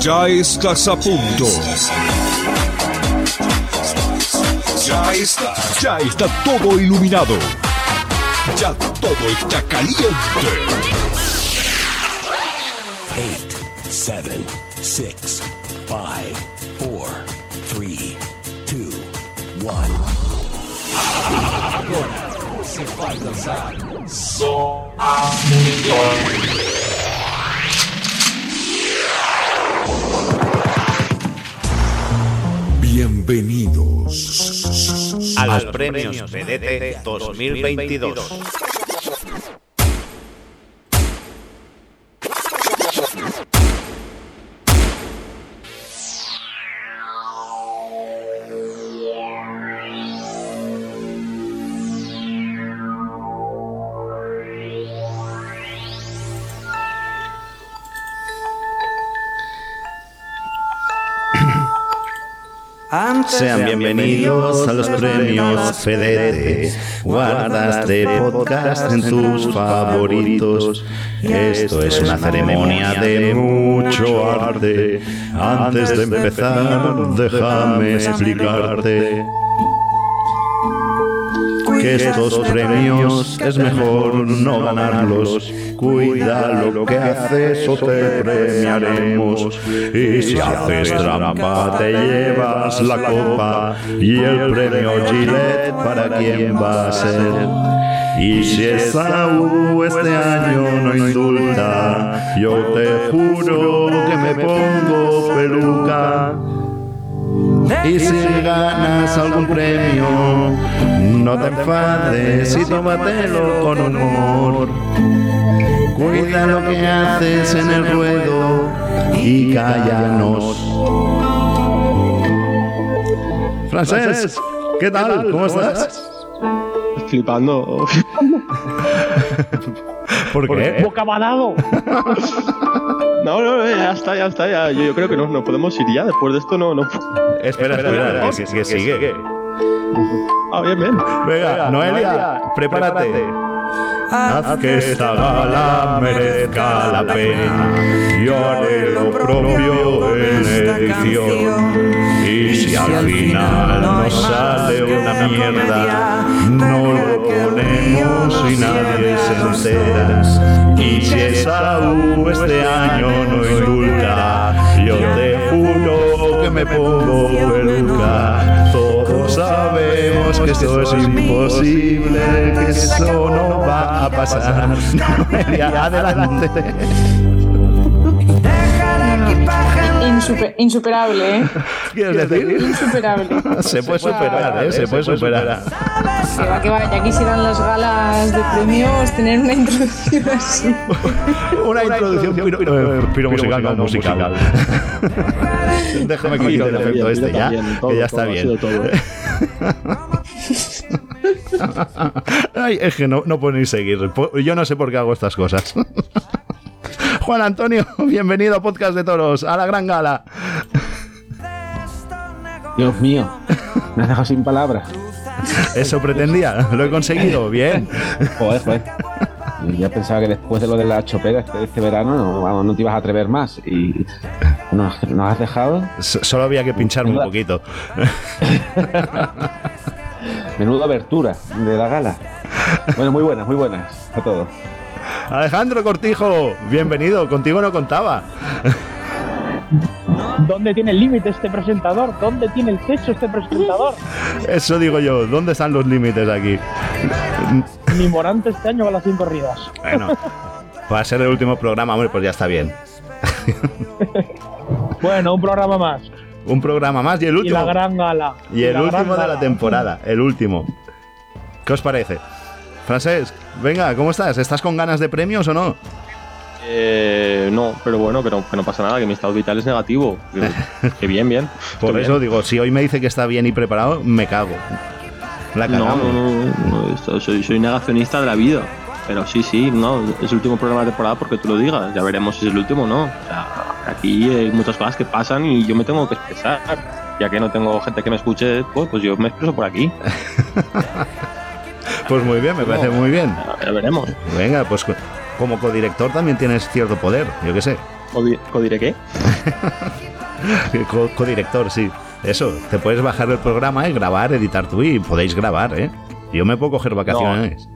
Ya estás a punto. Ya está, ya está todo iluminado. Ya todo está caliente. Eight, seven, six, five, four, three, two, one. Agora você vai dançar só a melhor. Bienvenidos. Premios PDT 2022. Sean bienvenidos a los premios PDT. Guarda este podcast en tus favoritos. Esto es una ceremonia de mucho arte. Antes de empezar, déjame explicarte que estos premios es mejor no ganarlos. Cuida lo que haces o te premiaremos. Y si haces trampa te llevas la copa y el premio Gillette para quién va a ser. Y si esa U este año no indulta, yo te juro que me pongo peluca. Y si ganas algún premio, no te enfades y tómatelo con humor. Cuida lo que haces en el ruedo y cállanos. Francés, ¿qué tal? ¿Cómo estás? Flipando. ¿Por qué? ¡Bocabalado! No, no, ya está, ya está. Ya. Yo, yo creo que no, no podemos ir ya. Después de esto no. no... Espera, espera, que, que sigue. Ah, bien, bien. Venga, Noelia, prepárate. Haz que esta gala merezca la pena. Yo haré lo propio en edición. Y si al final nos sale una mierda, no lo ponemos y nadie se entera. Y si esa U este año no indulta, yo te juro que me pongo peluca. Sabemos que esto es imposible, que eso no va a pasar. Noelia, adelante. Insuper- insuperable, ¿eh? ¿Quieres decir? Insuperable. Se puede superar, ¿eh? Se puede superar. Que va, que va, ya quisieran las galas de premios tener una introducción así. Una introducción piro, eh, piro musical, no musical. Déjame que quite el efecto este ya, que ya está bien. Ay, es que no, no puedo ni seguir. Yo no sé por qué hago estas cosas. Juan Antonio, bienvenido a Podcast de Toros, a la gran gala. Dios mío, me has dejado sin palabras. Eso pretendía, lo he conseguido, bien. Joder, joder. Ya pensaba que después de lo de la chopera este, este verano no, vamos, no te ibas a atrever más. Y nos, nos has dejado. Solo había que pincharme un poquito. Menuda abertura de la gala. Bueno, muy buenas, muy buenas a todos. Alejandro Cortijo, bienvenido, contigo no contaba. ¿Dónde tiene el límite este presentador? ¿Dónde tiene el techo este presentador? Eso digo yo, ¿dónde están los límites aquí? Mi Morante este año va a las 100 corridas. Bueno, Va a ser el último programa, hombre, pues ya está bien. Bueno, un programa más. Un programa más y el Y último. la gran gala. Y el la gran último de la temporada, el último. ¿Qué os parece? Francés, venga, ¿cómo estás? ¿Estás con ganas de premios o no? Eh, no, pero bueno, que no, que no pasa nada, que mi estado vital es negativo. Que, que bien, bien. Por eso bien. digo, si hoy me dice que está bien y preparado, me cago. La No, no, no, no, esto- soy, soy negacionista de la vida. Pero sí, sí, no, es el último programa de temporada porque tú lo digas. Ya veremos si es el último o no. O sea, aquí hay muchas cosas que pasan y yo me tengo que expresar. Ya que no tengo gente que me escuche, pues, pues yo me expreso por aquí. Pues muy bien, me parece No. muy bien. Ya, veremos. Venga, pues co- como codirector también tienes cierto poder, yo qué sé. ¿Codi- ¿Codiré qué? Co- codirector, sí. Eso, te puedes bajar el programa y grabar, editar tú y podéis grabar, ¿eh? Yo me puedo coger vacaciones.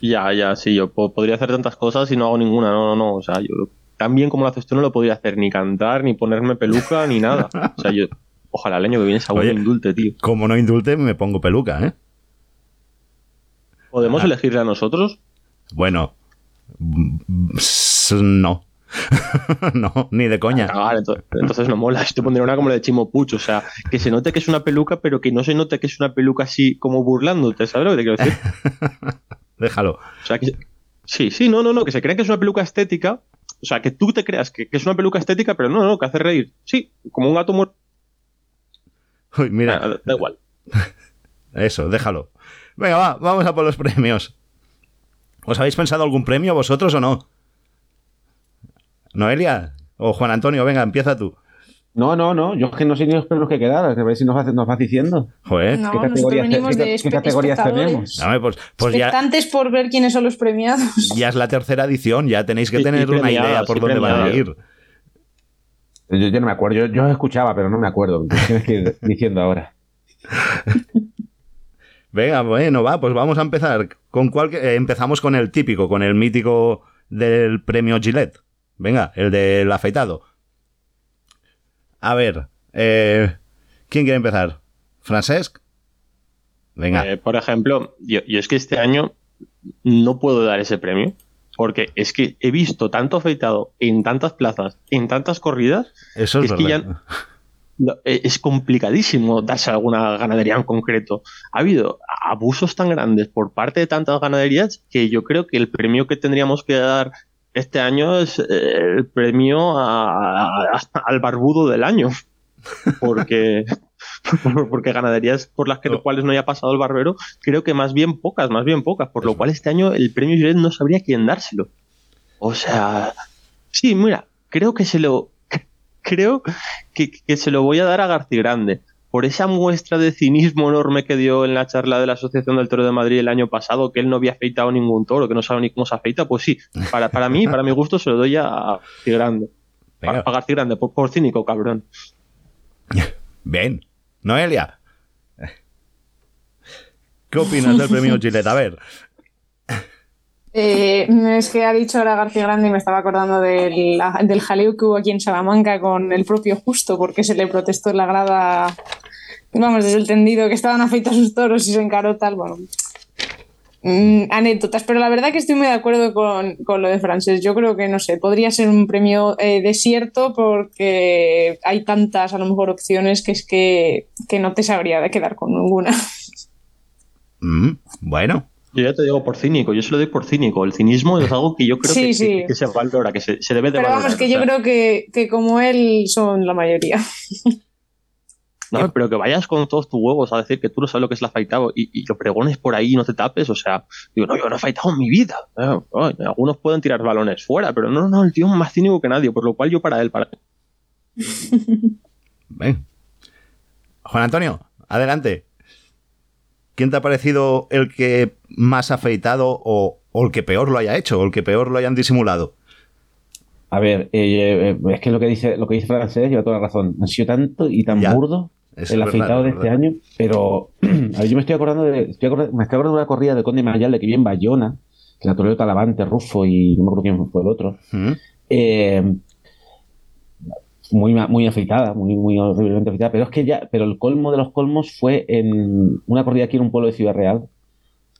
Ya, ya, sí, yo po- podría hacer tantas cosas y no hago ninguna. No, no, no. O sea, yo tan bien como lo haces tú no lo podría hacer, ni cantar, ni ponerme peluca, ni nada. O sea, yo. Ojalá el año que viene sea un Oye. indulte, tío. Como no indulte, me pongo peluca, ¿eh? ¿Podemos Ah. elegirle a nosotros? Bueno, no. no, ni de coña. Cagar, entonces, entonces no mola. Esto pondría una como la de Chimo Puch. O sea, que se note que es una peluca, pero que no se note que es una peluca así como burlándote. ¿Sabes lo que te quiero decir? Déjalo. O sea, que. Sí, sí, no, no, no. Que se crea que es una peluca estética. O sea, que tú te creas que, que es una peluca estética, pero no, no, que hace reír. Sí, como un gato muerto. Uy, mira, Ah, Da igual. eso, déjalo. Venga, va, vamos a por los premios. ¿Os habéis pensado algún premio vosotros o no? Noelia o Juan Antonio, venga, empieza tú. No, no, no. Yo es que no sé ni los premios que quedan. A ver si nos, vas- nos vas diciendo. Joder. No, ¿Qué nosotros categorías, venimos qué- de qué espe- categorías tenemos? Dame, pues, pues ya, por ver quiénes son los premiados. ya es la tercera edición, ya tenéis que Y- y tener una idea por dónde van a ir. Yo, yo no me acuerdo. Yo, yo escuchaba, pero no me acuerdo. Tienes que ir diciendo ahora. Venga, bueno, va, pues vamos a empezar. ¿Con cuál? que- eh, empezamos con el típico, con el mítico del premio Gillette. Venga, el del afeitado. A ver, eh, ¿quién quiere empezar? ¿Francesc? Venga, Eh, por ejemplo, yo, yo es que este año no puedo dar ese premio. Porque es que he visto tanto afeitado en tantas plazas, en tantas corridas, eso es, es que verdad. Eh, es complicadísimo darse alguna ganadería en concreto. Ha habido abusos tan grandes por parte de tantas ganaderías que yo creo que el premio que tendríamos que dar este año es eh, el premio a- a- al barbudo del año. Porque, porque ganaderías por las que, No. cuales no haya pasado el barbero, creo que más bien pocas, más bien pocas. Por lo cual este año el premio Gillette no sabría quién dárselo. O sea, sí, mira, creo que se lo, creo que, que se lo voy a dar a García Grande. Por esa muestra de cinismo enorme que dio en la charla de la Asociación del Toro de Madrid el año pasado, que él no había afeitado ningún toro, que no sabe ni cómo se afeita, pues sí, para, para mí, para mi gusto, se lo doy a García Grande. Venga. A, a García Grande, por, por cínico, cabrón. Bien. Noelia. ¿Qué opinas del premio Gillette? A ver, Eh, es que ha dicho ahora García Grande y me estaba acordando del, del jaleo que hubo aquí en Salamanca con el propio Justo, porque se le protestó en la grada, vamos, desde el tendido, que estaban afeitos sus toros y se encaró tal, bueno. Mm, anécdotas, pero la verdad que estoy muy de acuerdo con, con lo de Francés. Yo creo que, no sé, podría ser un premio eh, desierto porque hay tantas, a lo mejor, opciones que es que, que no te sabría de quedar con ninguna. mm, bueno, Yo ya te digo por cínico, yo se lo doy por cínico. El cinismo es algo que yo creo Sí, que, sí. que- que se valora, que se, se debe de Pero valorar. vamos, que o yo sea. creo que, que como él son la mayoría. No, pero que vayas con todos tus huevos a decir que tú no sabes lo que es el afeitado y, y lo pregones por ahí y no te tapes, o sea, digo, no, yo no he afeitado en mi vida. Eh, algunos pueden tirar balones fuera, pero no, no, el tío es más cínico que nadie, por lo cual yo para él, para ven. Juan Antonio, adelante. ¿Quién te ha parecido el que más afeitado o, o el que peor lo haya hecho o el que peor lo hayan disimulado? A ver, eh, eh, es que lo que dice lo que dice Francés lleva toda la razón. Han sido tanto y tan Ya. burdo el afeitado de este año, pero a ver, yo me estoy acordando de, estoy acordando- me estoy acordando de una corrida de Conde Mayal que vi en Bayona, que la toreó Talavante, Rufo y no me acuerdo quién fue el otro. ¿Mm? Eh, muy, muy afeitada, muy, muy horriblemente afeitada, pero es que ya, pero el colmo de los colmos fue en una corrida aquí en un pueblo de Ciudad Real,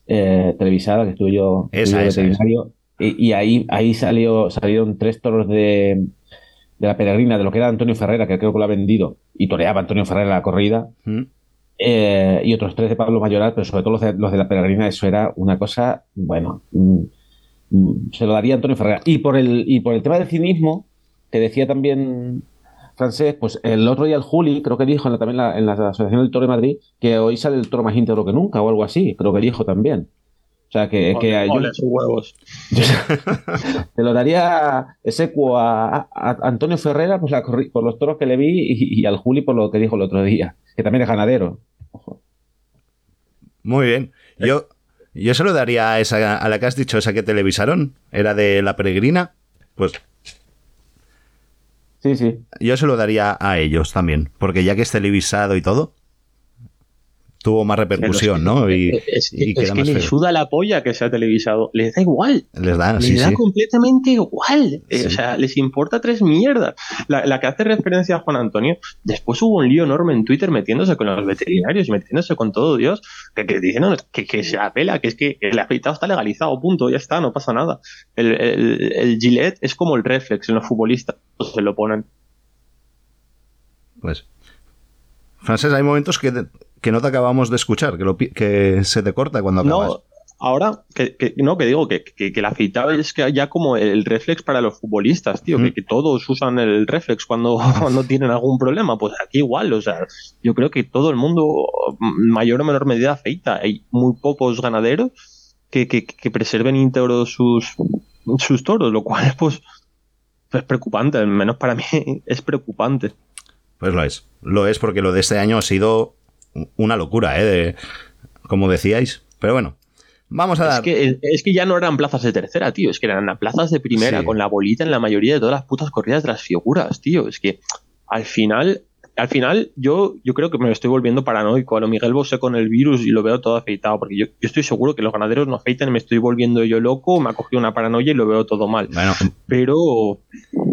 eh, televisada, que estuve yo, Esa, esa, veterinario, Y, y ahí, ahí salió, salieron tres toros de, de la peregrina, de lo que era Antonio Ferrera, que creo que lo ha vendido, y toreaba Antonio Ferrera la corrida. ¿Mm? Eh, y otros tres de Pablo Mayoral, pero sobre todo los de, los de la peregrina, eso era una cosa, bueno, mm, mm, se lo daría Antonio Ferrera. Y por el, y por el tema del cinismo, que decía también francés, pues el otro día el Juli, creo que dijo en la, también la- en la Asociación del Toro de Madrid, que hoy sale el toro más íntegro que nunca, o algo así, creo que dijo también. O sea, que, que yo- ole, sus huevos. te lo daría ese cuo a, a- a Antonio Ferrera pues la por los toros que le vi y, y al Juli por lo que dijo el otro día, que también es ganadero. Muy bien. Yo, yo se lo daría a esa, a la que has dicho, esa que televisaron. Era de la peregrina. Pues Sí, sí. yo se lo daría a ellos también. Porque ya que es televisado y todo, tuvo más repercusión, ¿no? Y, Es que, y es que más le feo. suda la polla que sea televisado. Les da igual. Les da, Les sí, da sí. completamente igual. Eh, Sí. O sea, les importa tres mierdas. La, la que hace referencia a Juan Antonio, después hubo un lío enorme en Twitter metiéndose con los veterinarios y metiéndose con todo Dios, que, que diciendo que, que se apela, que es que el afeitado está legalizado, punto, ya está, no pasa nada. El, el, el Gillette es como el reflex en los futbolistas, se lo ponen. Pues. Francés, hay momentos que, que no te acabamos de escuchar, que, lo que se te corta cuando acabas. No, ahora, que, que- no, que digo que, que, que el afeitado es que ya como el reflex para los futbolistas, tío, Mm. que, que todos usan el reflex cuando, cuando tienen algún problema, pues aquí igual, o sea, yo creo que todo el mundo, en mayor o menor medida, afeita. Hay muy pocos ganaderos que, que, que preserven íntegros sus, sus toros, lo cual, pues, es preocupante, al menos para mí es preocupante. Pues lo es. Lo es porque lo de este año ha sido una locura, ¿eh? De- como decíais. Pero bueno, vamos a Es dar. que, es que ya no eran plazas de tercera, tío. Es que eran plazas de primera, Sí. con la bolita en la mayoría de todas las putas corridas de las figuras, tío. Es que al final, al final, yo, yo creo que me estoy volviendo paranoico. A lo Miguel Bosé con el virus y lo veo todo afeitado. Porque yo, yo estoy seguro que los ganaderos no afeitan y me estoy volviendo yo loco, me ha cogido una paranoia y lo veo todo mal. Bueno, Pero,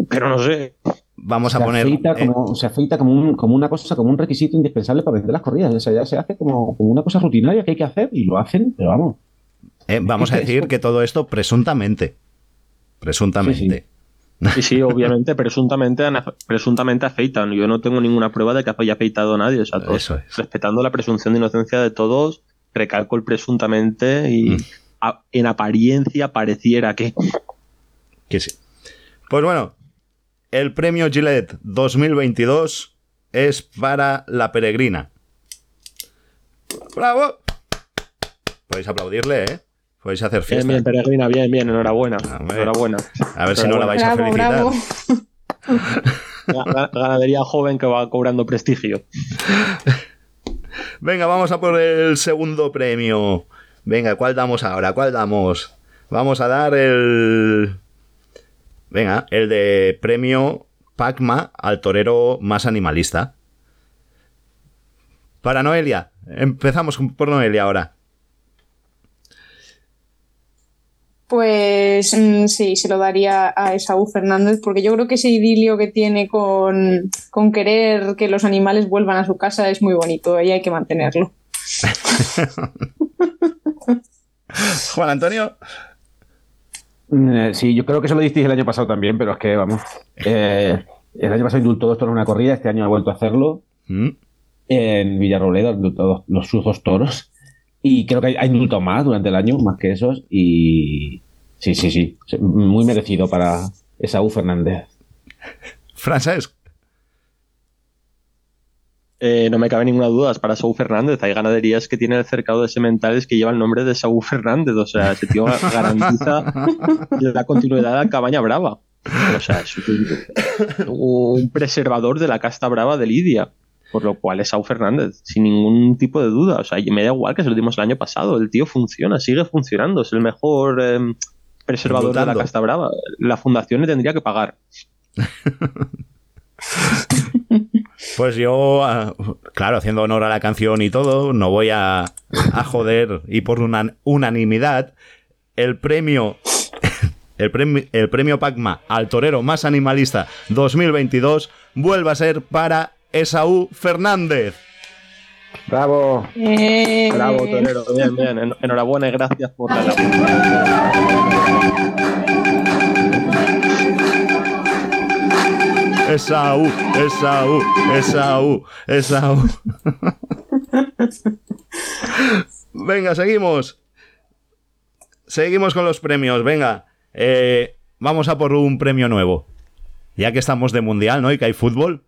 pero no sé. Vamos a se, poner. afeita eh, como, se afeita como, un- como una cosa, como un requisito indispensable para vender las corridas. O sea, ya se hace como, como una cosa rutinaria que hay que hacer y lo hacen, pero vamos. eh, vamos a decir que todo esto presuntamente. Presuntamente. Y sí, obviamente, presuntamente, presuntamente afeitan. Yo no tengo ninguna prueba de que haya afeitado a nadie. O sea, todos- Eso es. respetando la presunción de inocencia de todos, recalco el presuntamente y Mm. a- en apariencia pareciera que. Que sí. Pues bueno, el premio Gillette 2022 es para la peregrina. ¡Bravo! Podéis aplaudirle, ¿eh? Podéis hacer Bien, fiesta. bien, peregrina, bien, bien, enhorabuena. Enhorabuena. A ver si no la vais a felicitar. bravo. Ga- ga- Ganadería joven que va cobrando prestigio. Venga, vamos a por el segundo premio. Venga, ¿cuál damos ahora? ¿Cuál damos? Vamos a dar el. Venga, el de premio Pacma al torero más animalista. Para Noelia. Empezamos por Noelia ahora. Pues mm, sí, se lo daría a Esaú Fernández, porque yo creo que ese idilio que tiene con, con querer que los animales vuelvan a su casa es muy bonito y hay que mantenerlo. Juan Antonio. Eh, sí, yo creo que eso lo disteis el año pasado también, pero es que, vamos. eh, el año pasado indultó dos toros en una corrida, este año ha vuelto a hacerlo Mm, en Villarrobledo, ha indultado los, sus dos toros. Y creo que ha indultado más durante el año, más que esos. Y sí, sí, sí. Muy merecido para Esaú Fernández. Francesc. Eh, no me cabe ninguna duda, es para Saúl Fernández. Hay ganaderías que tienen el cercado de sementales que llevan el nombre de Saúl Fernández. O sea, ese tío garantiza la continuidad de la cabaña brava. O sea, es un, un preservador de la casta brava de Lidia. Por lo cual es Saúl Fernández, sin ningún tipo de duda. O sea, me da igual que se lo dimos el año pasado. El tío funciona, sigue funcionando. Es el mejor eh, preservador de la casta brava. La fundación le tendría que pagar. Pues yo, ah, claro, haciendo honor a la canción y todo, no voy a, a joder y por una unanimidad, el premio, el premio, el premio Pacma al torero más animalista 2022 vuelve a ser para Esaú Fernández. ¡Bravo! Eh, Bravo, torero. Bien, bien. En- Enhorabuena y gracias por la labor. Esaú, Esaú, Esaú, Esaú. Venga, seguimos. Seguimos con los premios, venga. Eh, vamos a por un premio nuevo. Ya que estamos de mundial, ¿no? Y que hay fútbol.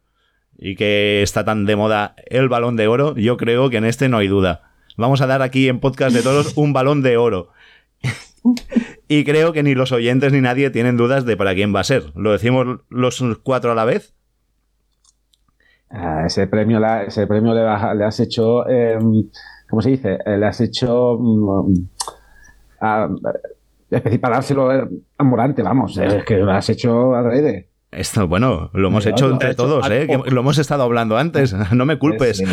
Y que está tan de moda el balón de oro, yo creo que en este no hay duda. Vamos a dar aquí en Podcast de Todos un balón de oro. Y creo que ni los oyentes ni nadie tienen dudas de para quién va a ser. ¿Lo decimos los cuatro a la vez? Ah, ese premio, la- ese premio le, has- le has hecho, eh, ¿cómo se dice? Eh, le has hecho a, especi- para dárselo a Morante, vamos, es que lo has hecho adrede. Esto, bueno, lo hemos hecho entre hecho todos, ¿eh? Que lo hemos estado hablando antes. No me culpes. Sí.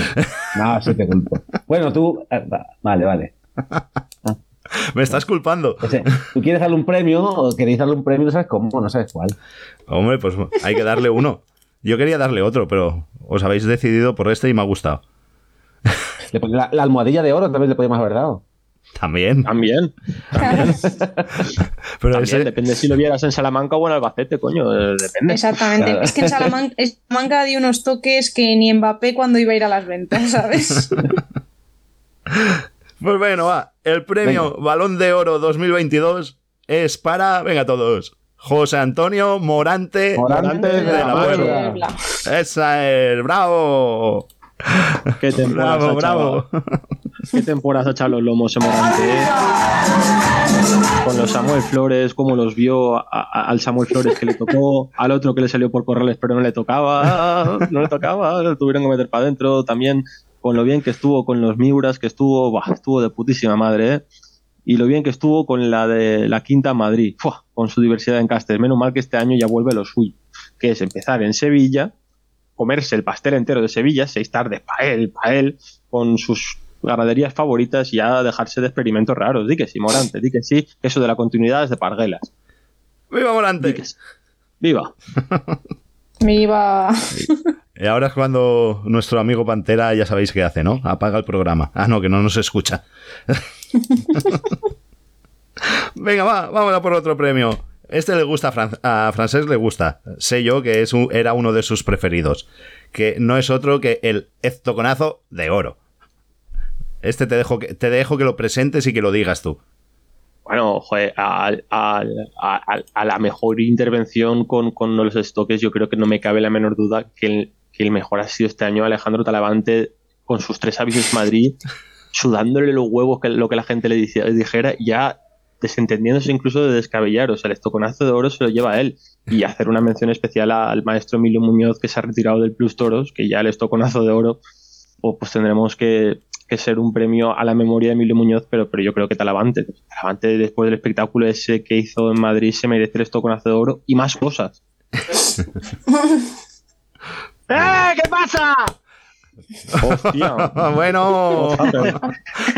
No, sí te culpo. Bueno, tú, eh, va- vale, vale. Me estás culpando. Ese, ¿Tú quieres darle un premio o queréis darle un premio? No sabes cómo, no sabes cuál. Hombre, pues hay que darle uno. Yo quería darle otro, pero os habéis decidido por este y me ha gustado. La, la almohadilla de oro también le podíamos haber dado. También. También. Pero También, ese, depende si lo vieras en Salamanca o en Albacete, coño. eh, Depende. Exactamente. Claro. Es que en Salamanca, en Salamanca dio unos toques que ni Mbappé cuando iba a ir a las ventas, ¿sabes? Pues bueno, va. El premio Balón de Oro 2022 es para, venga todos, José Antonio Morante, Morante de la Puebla. Esa es, bravo. ¿Qué temporada Bravo, bravo. ¿Qué temporadas ha los lomos en Morante? eh? Con los Samuel Flores, cómo los vio a- a- al Samuel Flores que le tocó, al otro que le salió por corrales pero no le tocaba, no le tocaba, lo tuvieron que meter para adentro. También con lo bien que estuvo con los Miuras, que estuvo, estuvo de putísima madre, ¿eh? Y lo bien que estuvo con la de la Quinta Madrid, ¡fua! con su diversidad en castes. Menos mal que este año ya vuelve lo suyo, que es empezar en Sevilla, comerse el pastel entero de Sevilla, seis tardes para él, para él, con sus ganaderías favoritas y ya dejarse de experimentos raros. Di que sí, Morante, di que sí, que eso de la continuidad es de Parguelas. ¡Viva Di Morante! que sí. ¡Viva! Y ahora es cuando nuestro amigo Pantera, ya sabéis qué hace, ¿no? Apaga el programa. Ah, no, que no nos escucha. Venga, va, a por otro premio. Este le gusta a, Fran- a Francés, le gusta. Sé yo que es era uno de sus preferidos. Que no es otro que el eztoconazo de oro. Este te dejo que, te dejo que lo presentes y que lo digas tú. Bueno, joder, a la mejor intervención con, con los estoques, yo creo que no me cabe la menor duda que el, que el mejor ha sido este año Alejandro Talavante con sus tres avisos Madrid, sudándole los huevos que lo que la gente le dice- dijera, ya desentendiéndose incluso de descabellar. O sea, el estoconazo de oro se lo lleva él. Y hacer una mención especial al maestro Emilio Muñoz, que se ha retirado del Plus Toros, que ya el estoconazo de oro, pues, pues tendremos que, que ser un premio a la memoria de Emilio Muñoz, pero, pero yo creo que Talavante, Talavante después del espectáculo ese que hizo en Madrid se merece el estoconazo de oro y más cosas. ¡Eh! ¿Qué pasa? Hostia. bueno,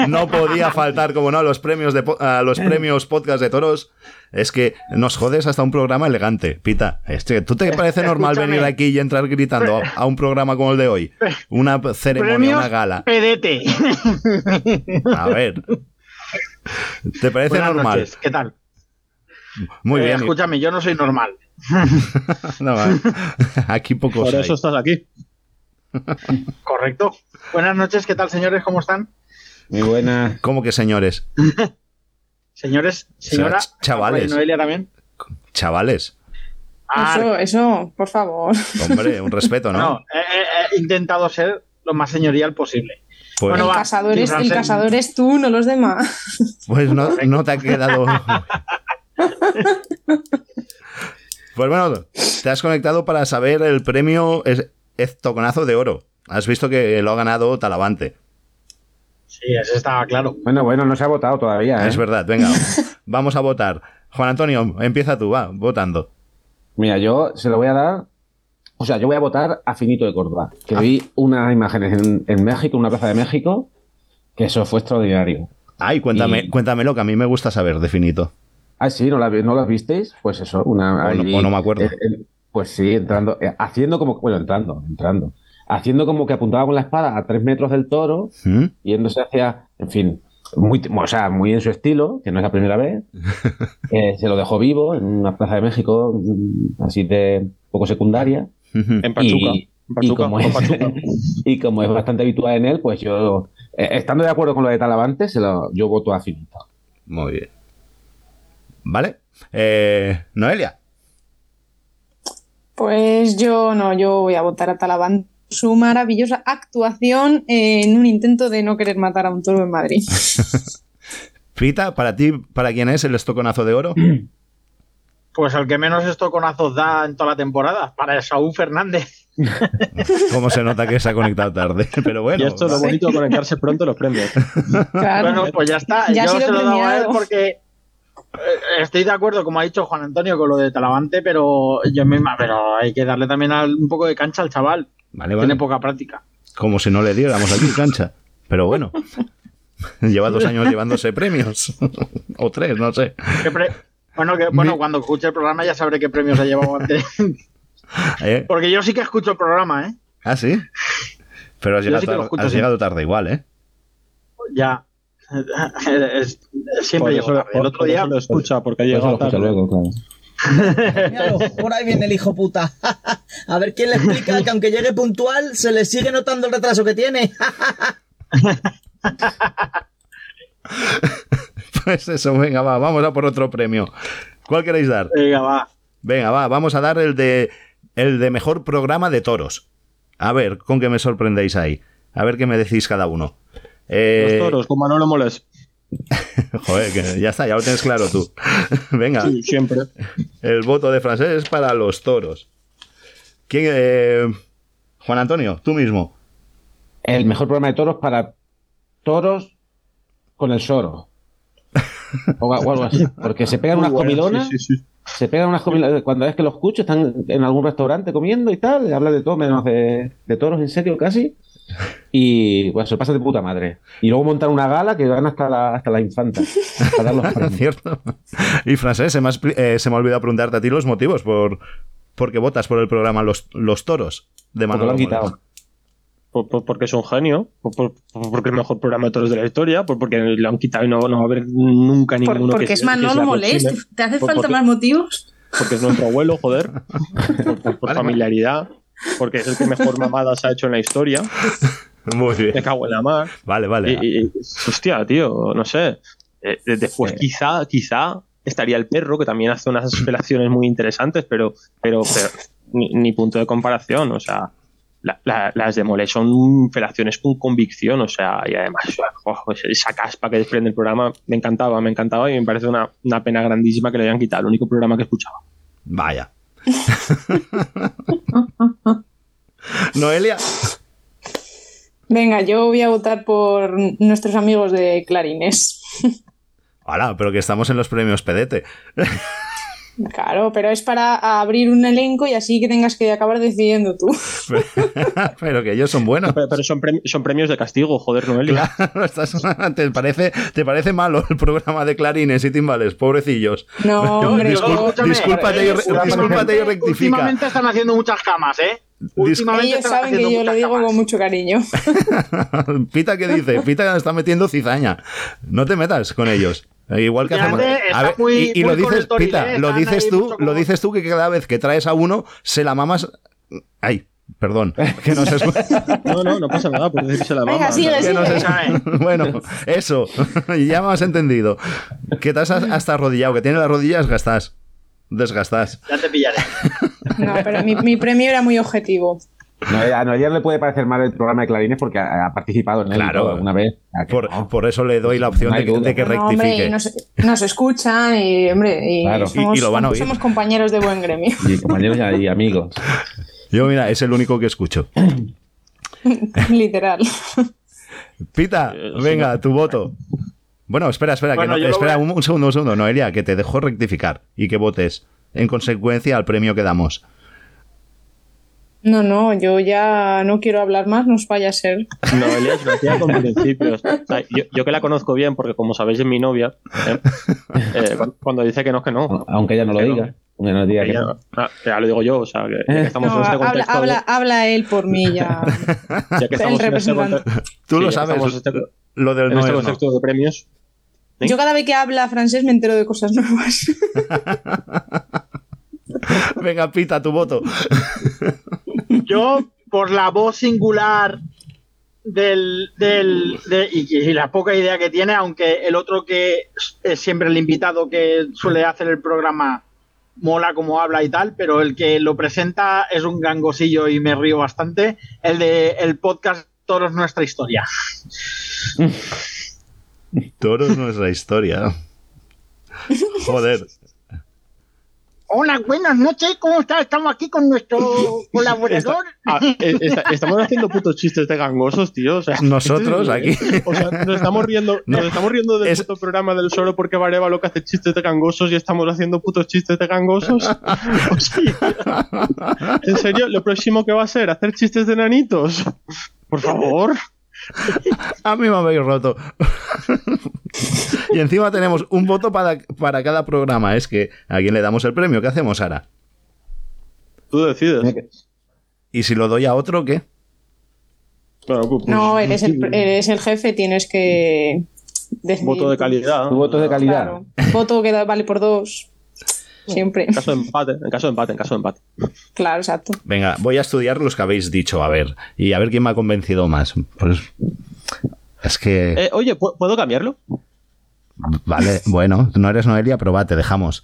no podía faltar, como no, a los premios de a los premios podcast de toros. Es que nos jodes hasta un programa elegante, Pita. Este, ¿Tú te parece normal Escúchame. venir aquí y entrar gritando a un programa como el de hoy? Una ceremonia, Premios una gala. Pedete. A ver. ¿Te parece Buenas normal? noches, ¿qué tal? Muy Eh, bien. escúchame, yo no soy normal. No, aquí pocos Por hay. eso estás aquí. Correcto. Buenas noches, ¿qué tal, señores? ¿Cómo están? Muy buena. ¿Cómo que señores? Señores, señora. ch- chavales. ¿Y Noelia también. Chavales. Ah, Eso, eso, por favor. Hombre, un respeto, ¿no? no, he, intentado ser lo más señorial posible. Pues, Bueno, el, sí, es, el casador es tú, no los demás. pues no, no te ha quedado. Pues bueno, te has conectado para saber el premio es- Eztoconazo de Oro. Has visto que lo ha ganado Talavante. Sí, eso estaba claro. Bueno, bueno, no se ha votado todavía. ¿eh? Es verdad, venga, vamos a votar. Juan Antonio, empieza tú, va, votando. Mira, yo se lo voy a dar. O sea, yo voy a votar a Finito de Córdoba. Que vi unas imágenes en, en México, en una plaza de México, que eso fue extraordinario. Ay, cuéntame, Y- cuéntamelo, que a mí me gusta saber, definito. Ah, sí, ¿no, la, vi- ¿no las visteis? Pues eso, una. O no- ahí- o no me acuerdo. eh, eh, pues sí, entrando, eh, haciendo como. Bueno, entrando, entrando. Haciendo como que apuntaba con la espada a tres metros del toro, ¿Mm? yéndose hacia. En fin, muy, o sea, muy en su estilo, que no es la primera vez. Eh, se lo dejó vivo en una plaza de México, mm, así de poco secundaria. En Pachuca. Y, En Pachuca, y como es, Pachuca. y como es bastante habitual en él, pues yo, eh, estando de acuerdo con lo de Talavante, se lo, yo voto a Finito. Muy bien. ¿Vale? Eh, Noelia. Pues yo no, yo voy a votar a Talavante. Su maravillosa actuación en un intento de no querer matar a un toro en Madrid. Pita, para ti, ¿para quién es el estoconazo de oro? Pues el que menos estoconazos da en toda la temporada, para Saúl Fernández. ¿Cómo se nota que se ha conectado tarde? Pero bueno. y esto es lo bonito de conectarse pronto los premios. Claro. Bueno, pues ya está. Ya ha Yo sido se lo he dado a él porque estoy de acuerdo, como ha dicho Juan Antonio, con lo de Talavante, pero yo misma, pero hay que darle también un poco de cancha al chaval. Vale, vale. Tiene poca práctica. Como si no le diéramos aquí cancha. Pero bueno. Lleva dos años llevándose premios. o tres, no sé. ¿Qué pre- Bueno, que, bueno, cuando escuche el programa ya sabré qué premios ha llevado antes. ¿Eh? Porque yo sí que escucho el programa, ¿eh? ¿Ah, sí? Pero has, llegado, sí que lo tar- escucho has siempre. llegado tarde igual, ¿eh? Ya. Es- siempre llego tarde. El otro por día. lo escucha, porque ha llegado tarde. luego, claro. Míralo, por ahí viene el hijo puta. A ver quién le explica que aunque llegue puntual, se le sigue notando el retraso que tiene. Pues eso, venga, va, vamos a por otro premio. ¿Cuál queréis dar? Venga, va. Venga, va, vamos a dar el de el de mejor programa de toros. A ver, con qué me sorprendéis ahí. A ver qué me decís cada uno. Eh, Los toros, con Manolo Moles. Joder, que ya está, ya lo tienes claro tú. Venga, Sí, siempre. el voto de francés es para los toros. ¿Quién, eh, Juan Antonio, tú mismo. El mejor programa de toros para toros con el soro. O, o algo así. Porque se pegan unas bueno, comilonas. sí, sí, sí. Se pegan unas comilonas. Cuando es que lo escucho, están en algún restaurante comiendo y tal. Habla de todo, menos de, de toros, en serio, casi. Y pues se pasa de puta madre. Y luego montan una gala que van hasta la, hasta la infanta. Dar los. ¿Cierto? Y francés, se me, eh, se me ha olvidado preguntarte a ti los motivos por, por qué votas por el programa Los, los Toros de Porque lo Manolo han quitado. Por- por- porque es un genio, por- por- por- porque es el mejor programa de toros de la historia, por- porque lo han quitado y no, no va a haber nunca Por- ninguno porque que es Manolo. Molest. ¿Te hace Por- falta porque- más motivos? Porque es nuestro abuelo, joder. Por, por- por Vale, familiaridad. Porque es el que mejor mamadas ha hecho en la historia. Muy bien. Me cago en la mar. Vale, vale. Y, y- hostia, tío, no sé. Eh, de- después Sí. quizá, quizá estaría el perro, que también hace unas felaciones muy interesantes, pero, pero, pero ni, ni punto de comparación. O sea, la- la- las de Mole son felaciones con convicción, o sea, y además ojo, esa caspa que desprende el programa me encantaba, me encantaba y me parece una, una pena grandísima que le hayan quitado, el único programa que escuchaba. Vaya. Noelia. Venga, yo voy a votar por nuestros amigos de Clarines. Hola, pero que estamos en los premios Pedete. Claro, pero es para abrir un elenco y así que tengas que acabar decidiendo tú. pero que ellos son buenos. Pero, pero son, premi- son premios de castigo, joder, Noelia. Claro, estás- ¿te, parece, ¿Te parece malo el programa de clarines y timbales? Pobrecillos. No, hombre, yo- escúchame, discúlpate, y, re- últimamente- discúlpate y rectifica. Últimamente están haciendo muchas camas, ¿eh? Últimamente ellos saben que yo lo digo camas. con mucho cariño. Pita, ¿qué dice? Pita está metiendo cizaña. No te metas con ellos. Eh, Igual que hacemos. A ver, muy- y, y muy lo dices, Pita, ¿eh? lo dices tú, lo dices tú que cada vez que traes a uno se la mamas. Ay, perdón, que no se escucha. No, no, no pasa nada, puedes decirse la Venga, mama. sigue, no se sigue. escucha. Bueno, eso, ya me has entendido. Que has hasta arrodillado, que tiene las rodillas gastas. Desgastas. Ya te pillaré. No, pero mi, mi premio era muy objetivo. No, a Noelia le puede parecer mal el programa de Clarines porque ha, ha participado en él Claro. alguna vez. ¿A que Por, no? por eso le doy la opción No de que, duda. de que No, hombre, rectifique. y nos, nos escuchan y, hombre, y, Claro. somos, Y- y lo van a oír. somos compañeros de buen gremio. Y compañeros y, y amigos. Yo, mira, es el único que escucho. Literal. Pita, Eh, venga, tu voto. Bueno, espera, espera, Bueno, que no- yo lo espera un, un segundo, un segundo, Noelia, que te dejo rectificar y que votes en consecuencia al premio que damos. No, no, yo ya no quiero hablar más, nos vaya a ser. No, Elia es una tía con principios. O sea, yo, yo que la conozco bien, porque como sabéis es mi novia, ¿eh? Eh, cuando, dice que no, que no. Aunque ella no lo Que no. diga. Aunque no diga que Ella- no. ah, ya lo digo yo, o sea, que, que estamos No, en este habla, contexto. de- habla, habla él por mí ya. ya que estamos el en este representante. conte- Tú sí, lo sabes, este- lo del en no este es no. contexto de premios. ¿Sí? Yo cada vez que habla francés me entero de cosas nuevas. Venga, Pita, tu voto. Yo, por la voz singular del, del de- y, y la poca idea que tiene, aunque el otro que es siempre el invitado que suele hacer el programa mola como habla y tal, pero el que lo presenta es un gangosillo y me río bastante. El de el podcast Toros Nuestra Historia. Toro es nuestra historia. Joder. Hola, buenas noches, ¿cómo estás? Estamos aquí con nuestro colaborador. Ah, eh, está- estamos haciendo putos chistes de gangosos, tío. O sea, Nosotros aquí. O sea, nos estamos riendo, nos estamos riendo del Es- puto programa del solo porque Vareva lo que hace chistes de gangosos y estamos haciendo putos chistes de gangosos. O sea, en serio, lo próximo que va a ser hacer chistes de nanitos. Por favor. A mí me habéis roto. y encima tenemos un voto para, para cada programa. Es que a quién le damos el premio. ¿Qué hacemos ahora? Tú decides. ¿Y si lo doy a otro, qué? Claro, pues- No, eres el, eres el jefe, tienes que decidir. Voto de calidad. Tu voto de calidad. Claro. Voto que da- vale por dos. Siempre. En caso de empate, en caso de empate, en caso de empate. Claro, exacto. Venga, voy a estudiar los que habéis dicho, a ver. Y a ver quién me ha convencido más. Pues. Es que. Eh, oye, ¿pu- ¿puedo cambiarlo? Vale, bueno, no eres Noelia, pero va, te dejamos.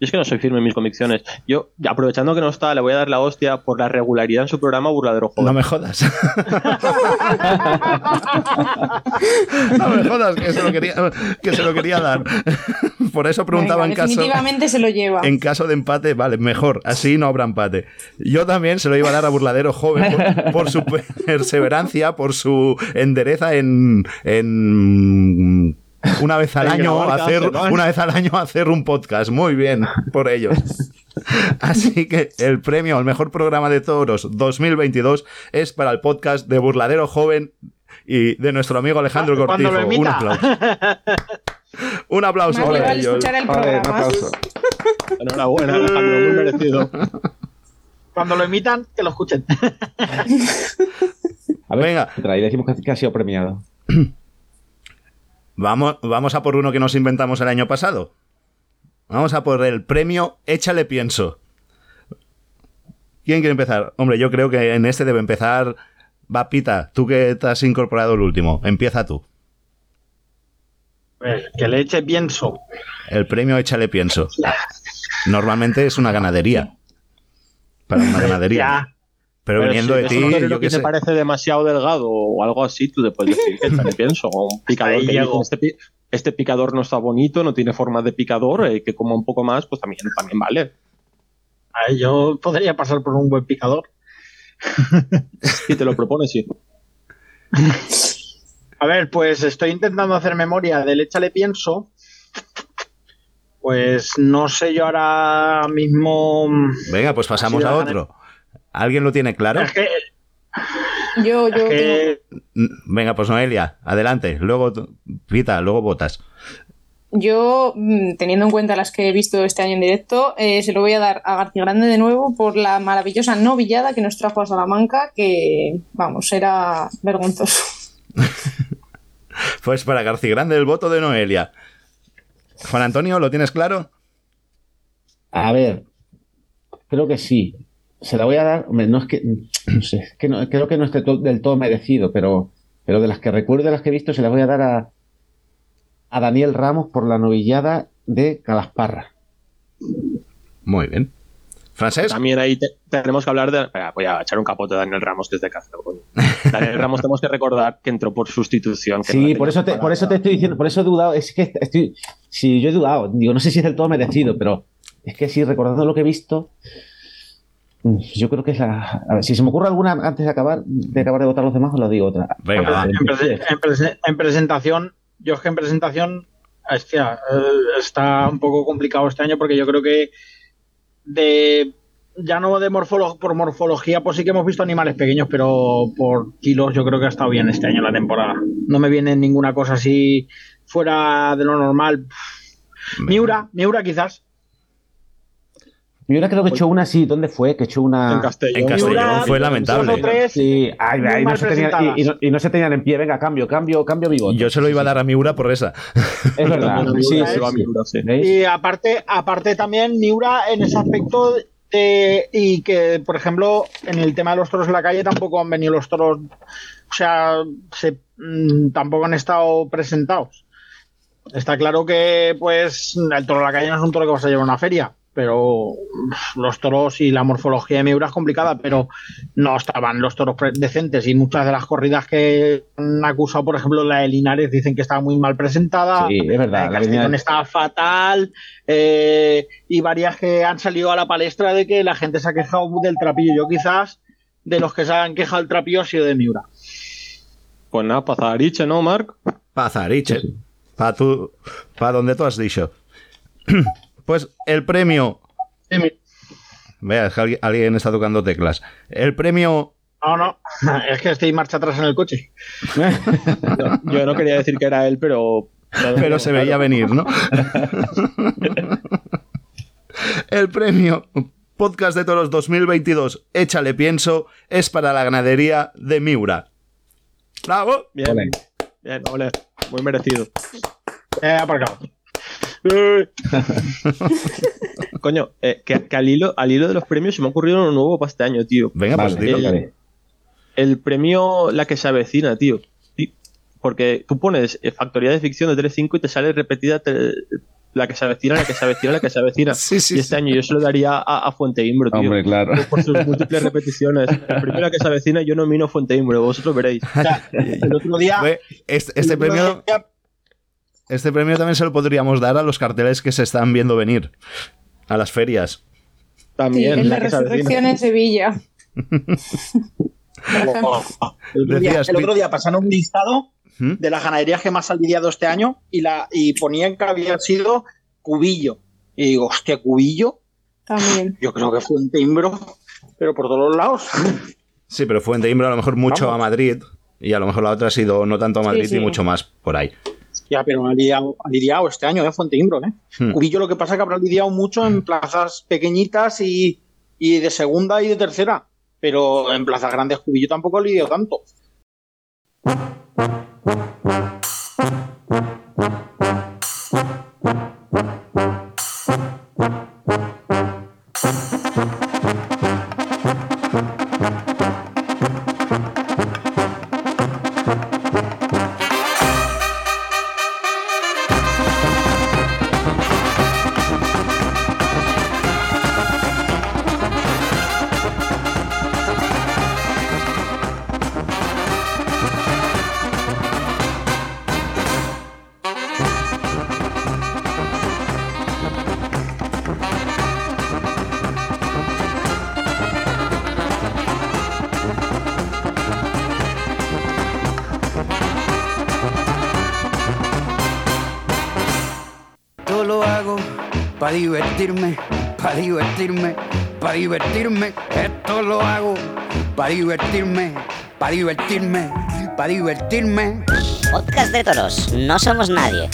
Yo es que no soy firme en mis convicciones. Yo, aprovechando que no está, le voy a dar la hostia por la regularidad en su programa Burladero Joven. No me jodas. no me jodas, que se lo quería, que se lo quería dar. Por eso preguntaba Venga, en caso. definitivamente se lo lleva. En caso de empate, vale, mejor, así no habrá empate. Yo también se lo iba a dar a Burladero Joven por, por su perseverancia, por su endereza en, en una vez al año hacer una vez al año hacer un podcast. Muy bien por ellos. Así que el premio al mejor programa de toros 2022 es para el podcast de Burladero Joven y de nuestro amigo Alejandro Cortijo. lo Un aplauso. Un aplauso Más para ellos. escuchar el Joder, un programa. aplauso. Enhorabuena, Alejandro, muy merecido. Cuando lo emitan, que lo escuchen. A ver, Venga. y decimos que ha sido premiado. Vamos, vamos a por uno que nos inventamos el año pasado. Vamos a por el premio Échale Pienso. ¿Quién quiere empezar? Hombre, yo creo que en este debe empezar. Va, Pita, tú que te has incorporado el último. Empieza tú. Pues, que le eche pienso. El premio Échale Pienso. Normalmente es una ganadería. Para una ganadería. Pero, viniendo si de ti, yo que te sé. parece demasiado delgado o algo así, tú le puedes decir que échale pienso. O un picador que dice, este, pi- este picador no está bonito, no tiene forma de picador, eh, que coma un poco más, pues también, también vale. A ver, yo podría pasar por un buen picador. Si te lo propones, sí. A ver, pues estoy intentando hacer memoria del échale pienso. Pues no sé yo ahora mismo. Venga, pues pasamos a otro. ¿Alguien lo tiene claro? Es que, Yo, yo es que Mm, Venga, pues Noelia, adelante. Luego, Pita, luego votas. Yo, mm, teniendo en cuenta las que he visto este año en directo, eh, se lo voy a dar a García Grande de nuevo por la maravillosa novillada que nos trajo a Salamanca, que, vamos, era vergonzoso. Pues para García Grande el voto de Noelia. Juan Antonio, ¿lo tienes claro? A ver, creo que sí. Se la voy a dar. hombre, no es que. No sé, es que no- creo que no esté del todo merecido, pero, pero de las que recuerdo, de las que he visto, se la voy a dar a, a Daniel Ramos por la novillada de Calasparra. Muy bien. ¿Francés? También ahí te- tenemos que hablar de. Espera, voy a echar un capote a Daniel Ramos, que es de Cáceres. coño. Daniel Ramos tenemos que recordar que entró por sustitución. que Sí, por eso, te, por eso te estoy diciendo, por eso he dudado. Es que estoy. Sí, yo he dudado. Digo, no sé si es del todo merecido, pero es que sí, recordando lo que he visto. Yo creo que es la. A ver, si se me ocurre alguna antes de acabar de acabar de votar los demás, os lo digo otra. Venga, en, en prese- en presentación, yo es que en presentación, hostia, eh, está un poco complicado este año porque yo creo que de ya no de morfolo- por morfología, pues sí que hemos visto animales pequeños, pero por kilos yo creo que ha estado bien este año la temporada. No me viene ninguna cosa así fuera de lo normal. Miura, Miura quizás. Miura creo que he hecho una así. ¿Dónde fue? Que hecho una. En Castellón. En Castellón Miura, fue lamentable. Sí, ay, ay, no se y, y no, y no se tenían en pie. Venga, cambio, cambio, cambio mi voto. Yo se lo iba a dar a Miura por esa. Es verdad. Miura, Sí, sí, se va sí. Miura, sí. Y aparte, aparte también Miura en ese aspecto de- y que, por ejemplo, en el tema de los toros en la calle tampoco han venido los toros, o sea, se- mm, tampoco han estado presentados. Está claro que, pues, el toro en la calle no es un toro que vas a llevar a una feria, pero los toros y la morfología de Miura es complicada, pero no estaban los toros decentes y muchas de las corridas que han acusado, por ejemplo, la de Linares, dicen que estaba muy mal presentada. Sí, es verdad, La de la línea- estaba fatal eh, y varias que han salido a la palestra de que la gente se ha quejado del trapillo. Yo quizás de los que se han quejado del trapillo ha sido de Miura. Pues nada, Pazariche, ¿no, Marc? Pazariche. Pa tú, pa donde tú has dicho. Pues el premio. Vea, es que alguien, alguien está tocando teclas. El premio. No, no, es que estoy marcha atrás en el coche. Yo no quería decir que era él, pero. Pero se veía venir, ¿no? El premio Podcast de Toros 2022, Échale Pienso, es para la ganadería de Miura. ¡Bravo! Bien, bien, ole, muy merecido. Eh, aparcado. Coño, eh, que, que al, hilo, al hilo de los premios se me ha ocurrido uno nuevo para este año, tío. Venga, pues Vale, dilo. el, el premio La que se avecina, tío. Porque tú pones eh, Factoría de Ficción de Telecinco y te sale repetida te- la que se avecina, la que se avecina, la que se avecina. Sí, sí, y este sí. año yo se lo daría a, a Fuente Imbro, tío. Hombre, claro. Por sus múltiples repeticiones. La que se avecina yo nomino Fuente Imbro, vosotros veréis. O sea, el otro día. Este, el este otro premio, día- este premio también se lo podríamos dar a los carteles que se están viendo venir. A las ferias. También de la se Resurrección en Sevilla. el, otro día, Decías, el otro día pasaron un listado ¿Mm? de las ganaderías que más han lidiado este año y, la, y ponían que había sido Cubillo. Y digo, hostia, Cubillo. También. Yo creo que fue un timbro, pero por todos los lados. Sí, pero Fuente Imbro a lo mejor mucho Vamos. a Madrid. Y a lo mejor la otra ha sido no tanto a Madrid sí. y mucho más por ahí. Ya, pero ha lidiado, ha lidiado este año, ¿eh? Fuente Imbro, ¿eh? Hmm. Cubillo lo que pasa es que habrá lidiado mucho en plazas pequeñitas y, y de segunda y de tercera. Pero en plazas grandes Cubillo tampoco ha lidiado tanto. Divertirme, para divertirme. Esto lo hago para divertirme, para divertirme, para divertirme. Podcast de toros, no somos nadie.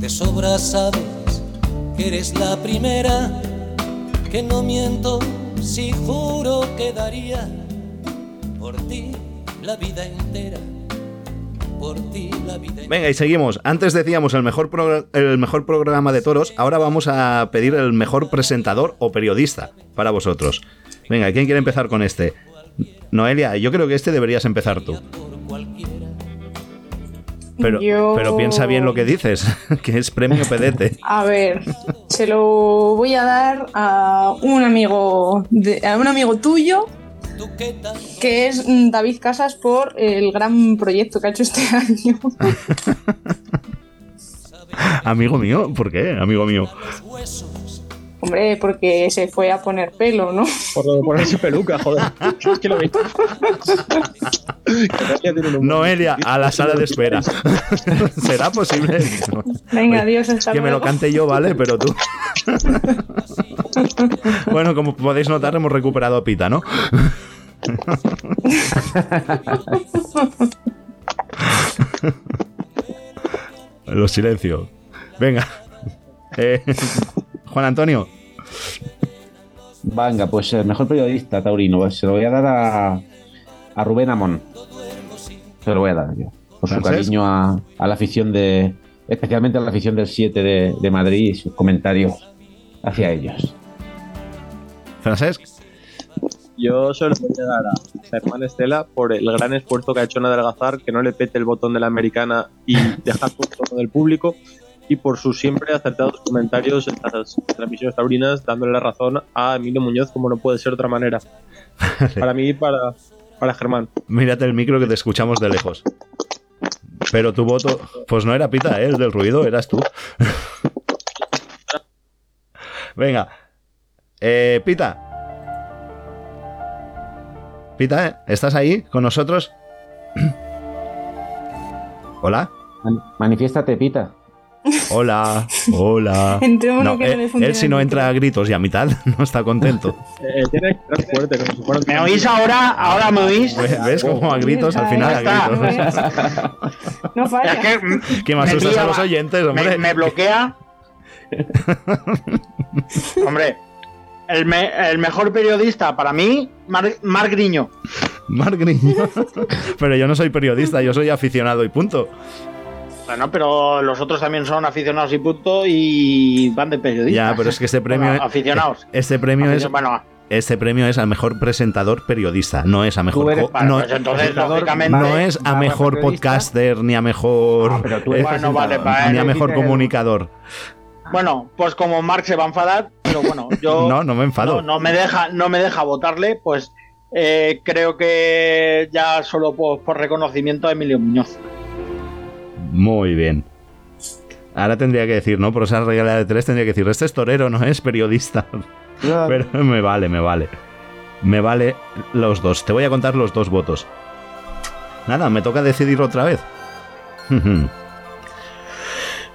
De sobra sabes que eres la primera, que no miento si juro que daría por ti la vida entera, por ti la vida entera. Venga, y seguimos. Antes decíamos el mejor, el mejor programa de toros, ahora vamos a pedir el mejor presentador o periodista para vosotros. Venga, ¿quién quiere empezar con este? Noelia, yo creo que este deberías empezar tú. Pero, Yo- pero piensa bien lo que dices, que es premio pedete. A ver, se lo voy a dar a un amigo, de- a un amigo tuyo, que es David Casas por el gran proyecto que ha hecho este año. Amigo mío, ¿por qué? Amigo mío. Hombre, porque se fue a poner pelo, ¿no? Por lo de ponerse peluca, joder. Es que lo vi. Noelia, a la sala de espera. ¿Será posible? Venga, adiós, hasta Que me lo cante yo, ¿vale? Pero tú. bueno, como podéis notar, hemos recuperado a Pita, ¿no? Los silencios. Venga. Eh, Juan Antonio. Venga, pues el mejor periodista taurino, pues, se lo voy a dar a, a Rubén Amón. Se lo voy a dar yo. Por su cariño a, a la afición de. Especialmente a la afición del 7 de, de Madrid y sus comentarios hacia ellos. Francesc, Yo se lo voy a dar a Germán Estela por el gran esfuerzo que ha hecho en adelgazar, que no le pete el botón de la americana y dejar todo del público, y por sus siempre acertados comentarios en las transmisiones taurinas, dándole la razón a Emilio Muñoz, como no puede ser de otra manera. Para mí, para, para Germán. mírate el micro que te escuchamos de lejos. Pero tu voto, pues no era Pita, ¿eh? el del ruido, eras tú. Venga, eh, Pita. Pita, ¿eh? ¿estás ahí con nosotros? Hola. Man- manifiéstate, Pita. Hola, hola. Entre uno No, que no él, si no entra a gritos y a mitad no está contento. Eh, ¿Me oís ahora? ¿Ahora me oís? ¿Ves, cómo a gritos al final a Está. gritos? No falla. Es que Que me asustas pilla a los oyentes, hombre. me, me bloquea. hombre, el, me- el mejor periodista para mí, Mar, Marc Griño. Griño. Pero yo no soy periodista, yo soy aficionado y punto. Bueno, pero los otros también son aficionados y punto y van de periodistas. Ya, pero es que este premio, Bueno, aficionados. este premio es, Aficio- bueno, este premio es al mejor presentador periodista, no es a mejor, eres- no, pues entonces, no es a mejor podcaster ni a mejor, Ah, pero tú eh, eres Bueno, vale, ni a mejor comunicador. Bueno, pues como Marc se va a enfadar, pero bueno, yo No, no me enfado. no, no me deja, no me deja votarle, pues eh, creo que ya solo por, por reconocimiento a Emilio Muñoz. Muy bien. Ahora tendría que decir, ¿no? Por esa regla de tres tendría que decir, este es torero, no es periodista. Pero me vale, me vale. Me vale los dos. Te voy a contar los dos votos. Nada, me toca decidir otra vez.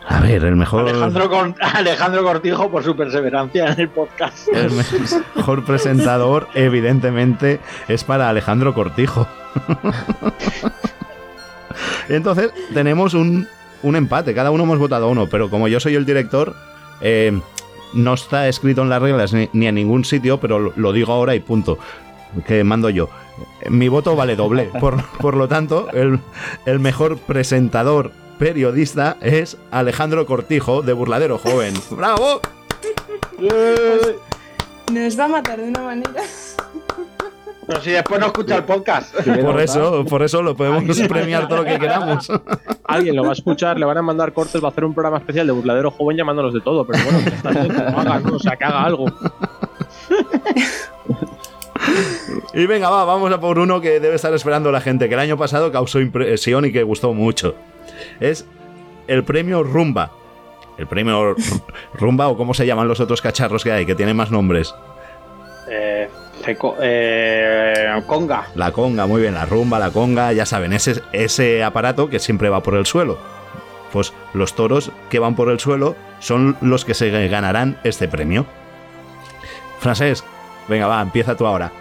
A ver, el mejor, Alejandro, Alejandro Cortijo por su perseverancia en el podcast. el mejor presentador, evidentemente, es para Alejandro Cortijo. Entonces, tenemos un, un empate. Cada uno hemos votado uno, pero como yo soy el director, eh, no está escrito en las reglas ni, ni en ningún sitio, pero lo, lo digo ahora y punto. Que mando yo. Mi voto vale doble. Por, por lo tanto, el, el mejor presentador periodista es Alejandro Cortijo, de Burladero Joven. ¡Bravo! Nos va a matar de una manera. Pero si después no escucha el podcast. Por eso, por eso lo podemos premiar todo lo que queramos. Alguien lo va a escuchar, le van a mandar cortes, va a hacer un programa especial de burladero joven llamándolos de todo, pero bueno, que está bien, ¿no? o sea, que haga algo. Y venga, va, vamos a por uno que debe estar esperando la gente, que el año pasado causó impresión y que gustó mucho. Es el premio Rumba. El premio Rumba o cómo se llaman los otros cacharros que hay, que tienen más nombres. Eh, Feco- eh, conga. La conga, muy bien, la rumba, la conga, ya saben, ese, ese aparato que siempre va por el suelo. Pues los toros que van por el suelo son los que se ganarán este premio. Francesc, venga, va, empieza tú ahora.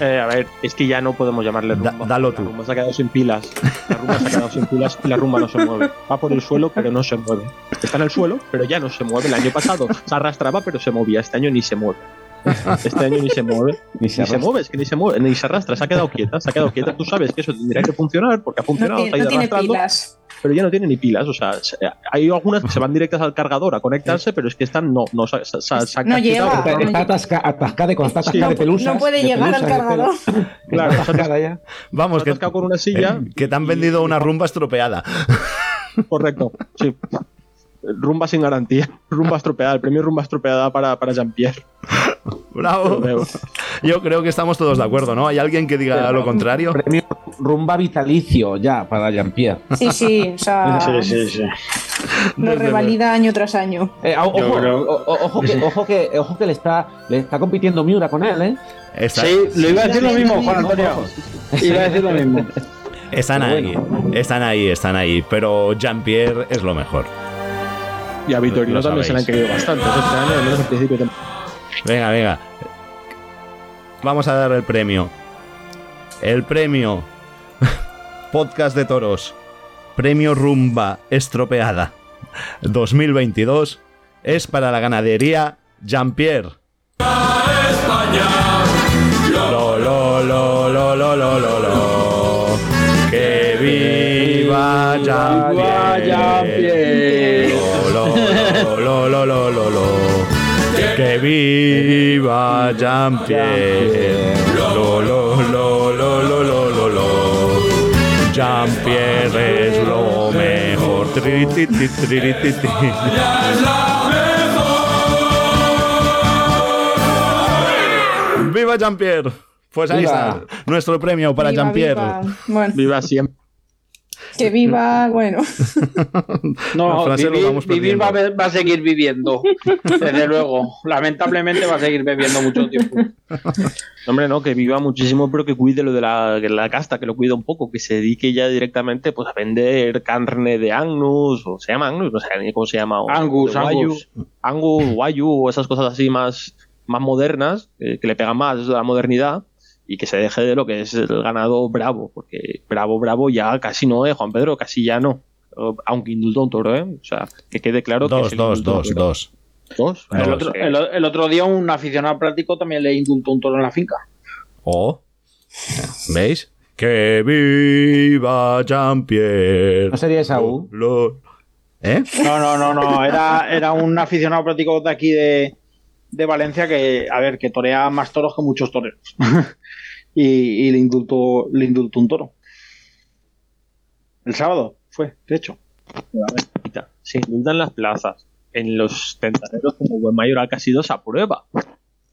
Eh, a ver, es que ya no podemos llamarle Da- rumba. dalo La tú. rumba se ha quedado sin pilas. La rumba se ha quedado sin pilas y la rumba no se mueve. Va por el suelo, pero no se mueve. Está en el suelo, pero ya no se mueve. El año pasado se arrastraba, pero se movía. Este año ni se mueve. Este año ni se mueve. Ni se Ni se arrastra. mueve, es que ni se mueve, ni se arrastra, se ha quedado quieta, se ha quedado quieta. Tú sabes que eso tendría que funcionar porque ha funcionado, tiene, no tiene pilas. pero ya no tiene ni pilas. O sea, se- hay algunas que se van directas al cargador a conectarse, pero es que están no, no, se, se- se- se han No llega. Está, está atasca- atascada, cuando está Sí. atascada de pelusas. No puede de llegar al cargador. Claro, atascada ya. Vamos, que, atascado con una silla. que te han vendido una rumba estropeada. Correcto, sí. Rumba sin garantía. Rumba estropeada. El premio Rumba estropeada para, para Jean-Pierre. Bravo. Yo creo que estamos todos de acuerdo, ¿no? ¿Hay alguien que diga lo contrario? Premio rumba vitalicio ya para Jean-Pierre. Sí, sí, o sea, Sí, sí, sí. lo revalida año tras año. Eh, ojo, creo- o- o- ojo que, ojo que, ojo que le está, le está compitiendo Miura con él, ¿eh? Está- Sí, lo iba a decir lo mismo, Juan Antonio. Iba a decir lo mismo. están ahí, están ahí, están ahí. Pero Jean-Pierre es lo mejor. Y a Vitorino también se le han querido bastante. Este venga, venga. Vamos a dar el premio. El premio. Podcast de toros. Premio Rumba Estropeada 2022 es para la ganadería Jean-Pierre. Lo, lo, lo. Que viva Jean-Pierre. Que viva Jean-Pierre. Lo, lo, lo, lo, lo, lo, lo, lo. Jean-Pierre es lo mejor. Tri, tri, ti, ti. ¡Viva Jean-Pierre! Pues ahí Viva. está, nuestro premio para Viva, Jean-Pierre. viva. Bueno, Viva siempre. Que viva, bueno. No, vivir, lo vamos vivir va, a, va a seguir viviendo. Desde luego. Lamentablemente va a seguir bebiendo mucho tiempo. Hombre, no, que viva muchísimo, pero que cuide lo de la, la casta, que lo cuide un poco, que se dedique ya directamente pues, a vender carne de Agnus, o se llama Agnus, no sé ni cómo se llama. o Angus, Angus. Angus, Wagyu, o esas cosas así más, más modernas, eh, que le pegan más a la modernidad, y que se deje de lo que es el ganado bravo, porque bravo, bravo ya casi no, eh, Juan Pedro, casi ya no. Aunque indultó un toro, ¿eh? O sea, que quede claro que Dos, es el dos, indulto dos, un toro. dos. ¿Dos? El Dos, otro, el, el otro día un aficionado práctico también le indultó un toro en la finca. Oh. ¿Veis? Que viva Jean-Pierre. ¿No sería Esaú? Lo- ¿Eh? No, no, no, no. Era, era un aficionado práctico de aquí de, de Valencia que, a ver, que torea más toros que muchos toreros. y, y le indultó, le indultó un toro. El sábado fue, de hecho. Se indultan las plazas. En los tentaderos, como buen mayoral que ha sido, se aprueba.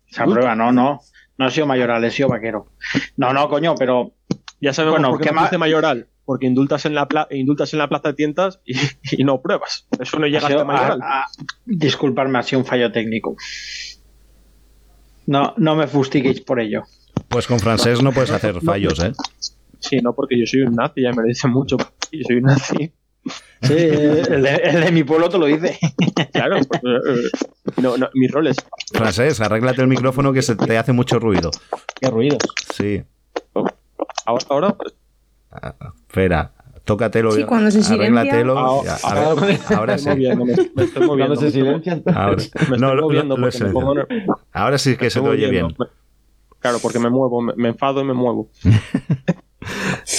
Se aprueba, no, no. No ha sido mayoral, he sido vaquero. No, no, coño, pero. Ya sabemos Bueno, por qué ¿qué no más? mayoral. Porque indultas en la, pla- indultas en la plaza de tientas y, y no pruebas. Eso no llega hasta mayoral. a- a- disculparme, ha sido un fallo técnico. No, no me fustiguéis por ello. Pues con francés no puedes hacer fallos, ¿eh? Sí, no, porque yo soy un nazi, ya me lo dicen mucho. Yo soy un nazi. Sí, el de, el de mi pueblo te lo dice. Claro, pues, eh, no, no, mis roles. Francés, arréglate el micrófono que se te hace mucho ruido. ¿Qué ruidos? Sí. Ahora, ahora pues, Espera, tócatelo. Sí, cuando se silencia. Arréglatelo. Ah, ahora- sí. me estoy moviendo, me, me estoy moviendo. Cuando se me estoy- silencian. Ahora, Me estoy no, lo- moviendo lo- lo me pongo ner- Ahora sí que se te oye bien. Claro, porque me muevo, me, me enfado y me muevo.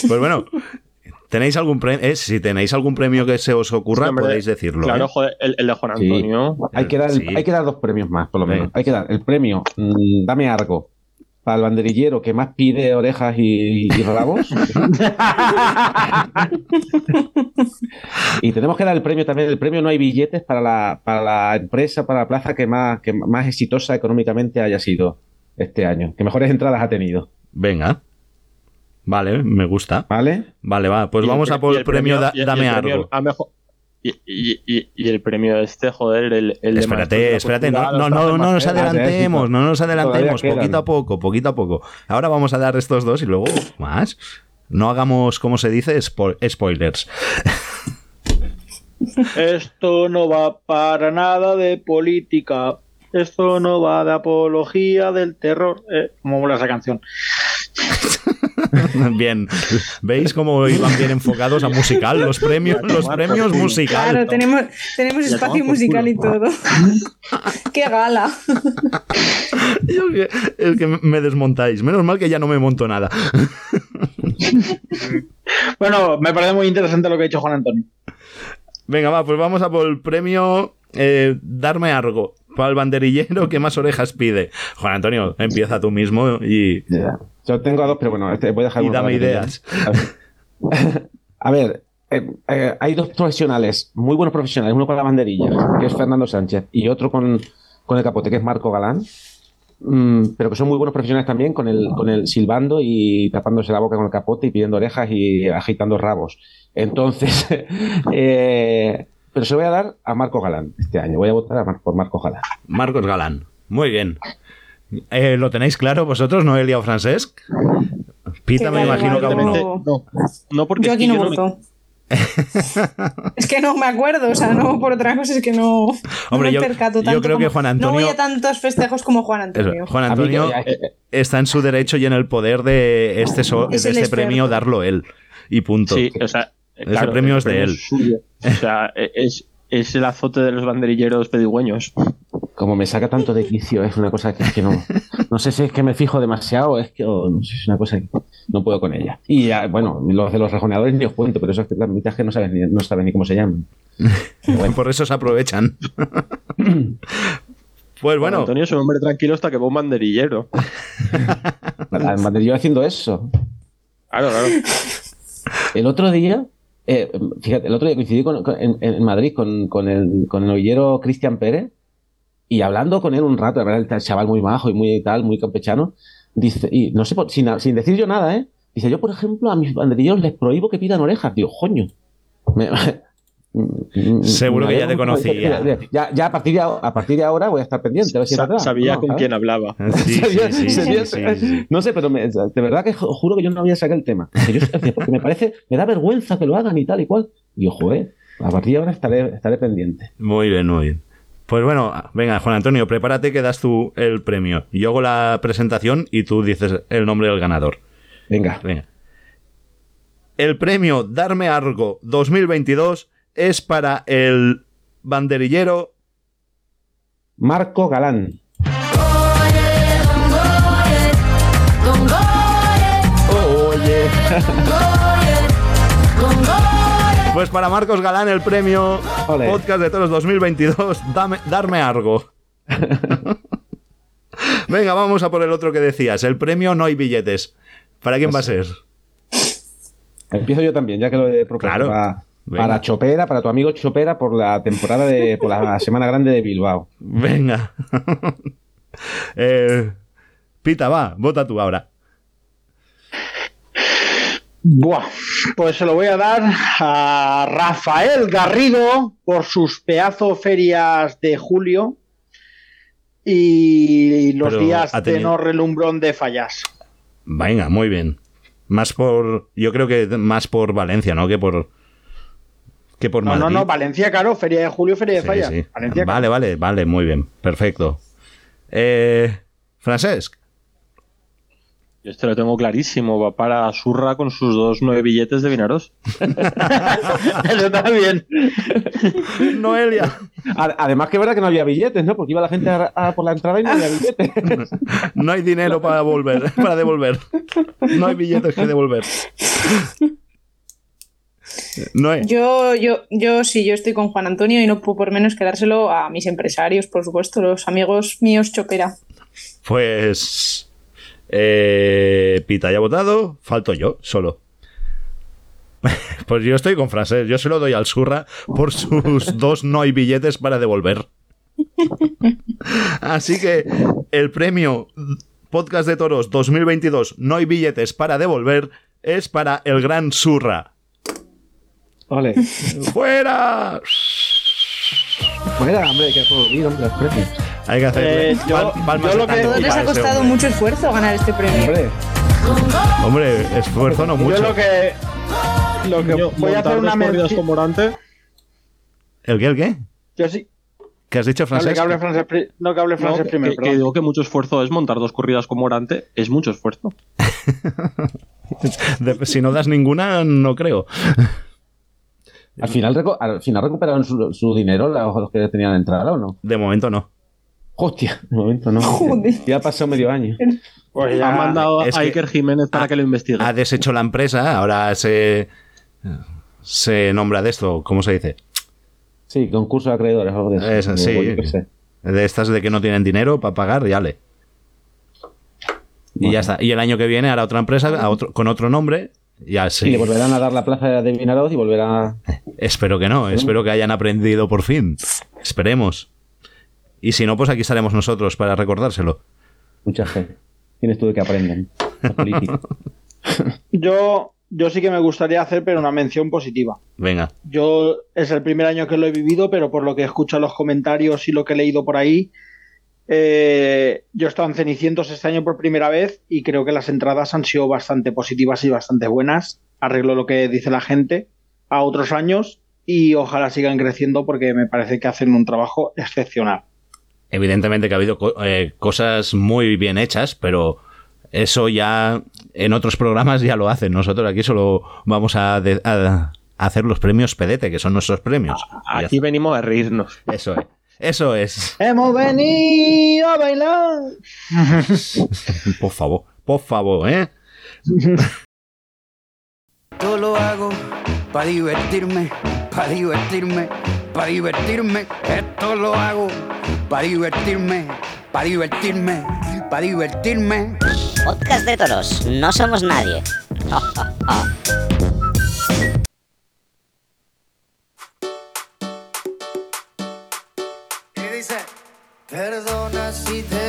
Pues bueno, ¿tenéis algún premio? si tenéis algún premio que se os ocurra, Sí, hombre, podéis decirlo. Claro, ¿eh? joder, el, el de Juan Sí. Antonio. Hay que, dar, Sí. hay que dar dos premios más, por lo menos. Sí. Hay que dar el premio mm, Dame Argo para el banderillero que más pide orejas y, y rabos. y tenemos que dar el premio también. El premio no hay billetes para la, para la empresa, para la plaza que más, que más exitosa económicamente haya sido este año. Que mejores entradas ha tenido. Venga. Vale, me gusta. ¿Vale? Vale, va. Pues el vamos a por el premio, da- y- y el Dame premio algo. a mejor- y, y- y- y el premio este, joder, el, el de Espérate, espérate, no, no, no, no nos adelantemos, no nos adelantemos, poquito a poco, poquito a poco. Ahora vamos a dar estos dos y luego más. No hagamos, como se dice, spo- spoilers. Esto no va para nada de política. Esto no va de apología del terror. Eh, ¿Cómo mola esa canción? Bien, ¿veis cómo iban bien enfocados a musical? Los premios, los premios musical. Claro, tenemos, tenemos espacio musical y todo. ¡Qué gala! Yo que- es que me desmontáis. Menos mal que ya no me monto nada. Bueno, me parece muy interesante lo que ha dicho Juan Antonio. Venga, va, pues vamos a por el premio eh, Darme algo. Para el banderillero que más orejas pide. Juan Antonio, empieza tú mismo y. Yo tengo dos, pero bueno, este, voy a dejar Y dame ideas. A ver, eh, eh, hay dos profesionales, muy buenos profesionales, uno con la banderilla, que es Fernando Sánchez, y otro con, con el capote, que es Marco Galán. Mm, pero que son muy buenos profesionales también con el, con el silbando y tapándose la boca con el capote y pidiendo orejas y agitando rabos. Entonces, eh, pero se lo voy a dar a Marco Galán este año. Voy a votar a Mar- por Marco Galán. Marcos Galán. Muy bien. Eh, ¿Lo tenéis claro vosotros, Noelia o Francesc? Pita, me imagino que aún no. No, no porque Yo es que aquí no yo no me- voto. es que no me acuerdo, o sea, no por otra cosa, es que no, no Hombre, me yo- percato yo tanto. creo que Juan No Antonio- voy a tantos festejos como Juan Eso, Antonio. Juan Antonio eh, está en su derecho y en el poder de este, so- de Es este premio darlo él. Y punto. Sí, o sea, Ese premio el es de él. suyo. O sea, e, es, es el azote de los banderilleros pedigüeños. Como me saca tanto de quicio, es una cosa que, es que no. No sé si es que me fijo demasiado, es que o no sé, es una cosa que. No puedo con ella. Y ya, bueno, los de los rejoneadores ni os cuento, pero eso es que las mitad que no saben, ni, no saben ni cómo se llaman. Por eso se aprovechan. pues bueno. Antonio es un hombre tranquilo hasta que va un banderillero. Además, yo haciendo eso. Claro, claro. El otro día, eh, fíjate, el otro día coincidí con- en, Madrid con, el, con el novillero Cristian Pérez y hablando con él un rato, el chaval muy majo y muy tal, muy campechano, dice, y no sé, sin, sin decir yo nada, ¿eh? Dice, yo, por ejemplo, a mis banderilleros les prohíbo que pidan orejas. Digo, coño. Me- Seguro que ya te conocía. Ya, ya a, partir de, a partir de ahora voy a estar pendiente. A ver si es Sa- verdad. sabía No, con ¿sabes? quién hablaba. Sí, sí, sí. No sé, pero me- de verdad que ju- juro que yo no había sacado el tema. Yo- porque me parece, me da vergüenza que lo hagan y tal y cual. Y yo, joder, a partir de ahora estaré, estaré pendiente. Muy bien, muy bien. Pues bueno, venga, Juan Antonio, prepárate que das tú el premio. Yo hago la presentación y tú dices el nombre del ganador. Venga. Venga. El premio Darme Algo 2022 es para el banderillero Marco Galán. Oye. Pues para Marcos Galán el premio Ole. Podcast de Toros 2022, dame, Darme Algo. Venga, vamos a por el otro que decías. El premio no hay billetes. ¿Para quién va a ser? Empiezo yo también, ya que lo he propuesto. Claro. Para, Venga. para Chopera, para tu amigo Chopera, por la temporada de. por la Semana Grande de Bilbao. Venga. Eh, Pita, va, vota tú ahora. Buah, pues se lo voy a dar a Rafael Garrido por sus pedazo ferias de julio y los Pero días de tenido- no relumbrón de fallas. Venga, muy bien. Más por. Yo creo que más por Valencia, ¿no? Que por. Que por No, Madrid. no, no, Valencia, claro, feria de julio, feria de Sí, fallas. sí. Valencia, Vale, vale, vale, muy bien. Perfecto. Eh, Francesc. Yo este lo tengo clarísimo. Va para Surra con sus dos nueve billetes de Vinaros. Eso está bien. Noelia. Además, que es verdad que no había billetes, ¿no? Porque iba la gente a- a por la entrada y no había billetes. No hay dinero para volver, para devolver. No hay billetes que devolver. No. Yo, yo, yo sí, yo estoy con Juan Antonio y no puedo por menos que dárselo a mis empresarios, por supuesto, los amigos míos Chopera. Pues. Eh, Pita ya ha votado. Falto yo, solo. Pues yo estoy con Francesc. Yo se lo doy al Surra por sus dos no hay billetes para devolver. Así que el premio Podcast de Toros 2022 No hay billetes para devolver es para el gran Surra. Ole. ¡Fuera! Fuera, hombre, hay que aplaudir, hombre, los premios. Hay que hacerle Eh, yo- yo lo que- tango A todos les ha costado hombre. mucho esfuerzo ganar este premio. Hombre, Hombre, esfuerzo no Yo mucho. lo que, lo que Yo, voy a hacer una dos corridas mención. con Morante. ¿El qué, el qué? Yo sí. ¿Qué has dicho, que hable francés, no, que hable No, francés que, primero. que- que digo que mucho esfuerzo es montar dos corridas con Morante. Es mucho esfuerzo. Si no das ninguna, no creo. Al final, al final recuperaron su, su dinero los los que tenían entrada, ¿o no? De momento no. Hostia, de momento no. Joder. Ya pasó medio año. Pues Ha ya- mandado a Iker Jiménez para ha- que lo investigue. Ha deshecho la empresa, ahora se. Se nombra de esto, ¿cómo se dice? Sí, concurso de acreedores, algo de eso. Sí. De estas de que no tienen dinero para pagar, ya le. Y ya está. Y el año que viene hará otra empresa a otro, con otro nombre. Ya Y le volverán a dar la plaza de Vinaroz y volverá. Espero que no. Espero que hayan aprendido por fin. Esperemos. Y si no, pues aquí estaremos nosotros para recordárselo. Mucha gente. Tienes tú de que política. yo, yo sí que me gustaría hacer, pero una mención positiva. Venga. Yo es el primer año que lo he vivido, pero por lo que escucho los comentarios y lo que he leído por ahí, eh, yo he estado en Cenicientos este año por primera vez y creo que las entradas han sido bastante positivas y bastante buenas. Arreglo lo que dice la gente a otros años y ojalá sigan creciendo porque me parece que hacen un trabajo excepcional. Evidentemente que ha habido co- eh, cosas muy bien hechas, pero eso ya en otros programas ya lo hacen. Nosotros aquí solo vamos a, de- a- a hacer los premios Pedete, que son nuestros premios. Aquí venimos a reírnos. Eso es. Eso es. Hemos venido a bailar. Por favor, por favor, ¿eh? Todo lo hago para divertirme, para divertirme, para divertirme. Esto lo hago para divertirme, para divertirme, para divertirme. Podcast de toros, no somos nadie. perdona si te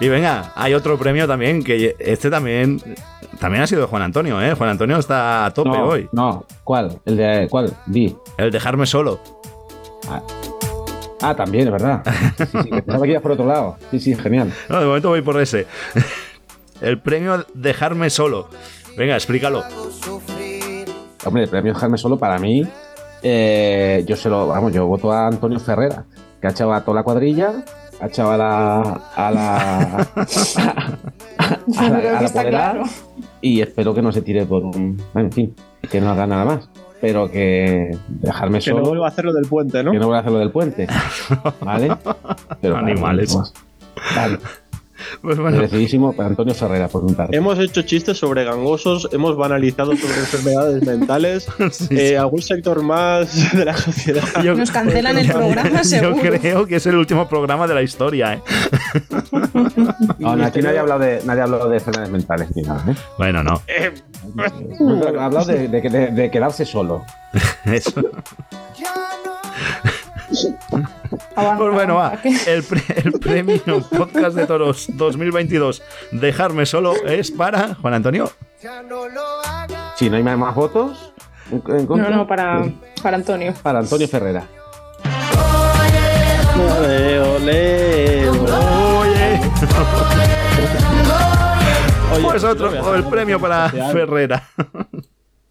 Y venga, hay otro premio también, que este también también ha sido de Juan Antonio, ¿eh? Juan Antonio está a tope No, hoy. No, ¿cuál? ¿El de cuál? Di. El dejarme solo. Ah, también, es verdad. Sí, sí, que pensaba que ibas por otro lado. Sí, sí, genial. No, de momento voy por ese. El premio dejarme solo. Venga, explícalo. Hombre, el premio Dejarme Solo para mí, eh, yo se lo, vamos, yo voto a Antonio Ferrera, que ha echado a toda la cuadrilla, a la. a la. a la, a que la claro. y espero que no se tire por un. En fin, que no haga nada más. Pero que dejarme Que solo. no vuelva a hacer lo del puente, ¿no? Que no voy a hacer lo del puente. ¿Vale? Pero Animales. Vale, Pues Merecidísimo para Antonio Ferrera, por un tarde. Hemos hecho chistes sobre gangosos, hemos banalizado sobre enfermedades mentales. Eh, ¿Algún sector más de la sociedad? Nos cancelan el programa, Yo seguro. creo que es el último programa de la historia, ¿eh? No, aquí nadie ha hablado de, nadie ha hablado de enfermedades mentales ni nada. ¿eh? Bueno, no. Ha hablado de- de quedarse solo. Eso. Avanza, Pues bueno, va. El, pre- el premio Podcast de Toros 2022 Dejarme Solo es para Juan Antonio. Si no hay más votos, No, no, para, para Antonio. para Antonio Ferrera. Ole, ole, Oye. Oye, Pues otro, el premio para. Ferrera.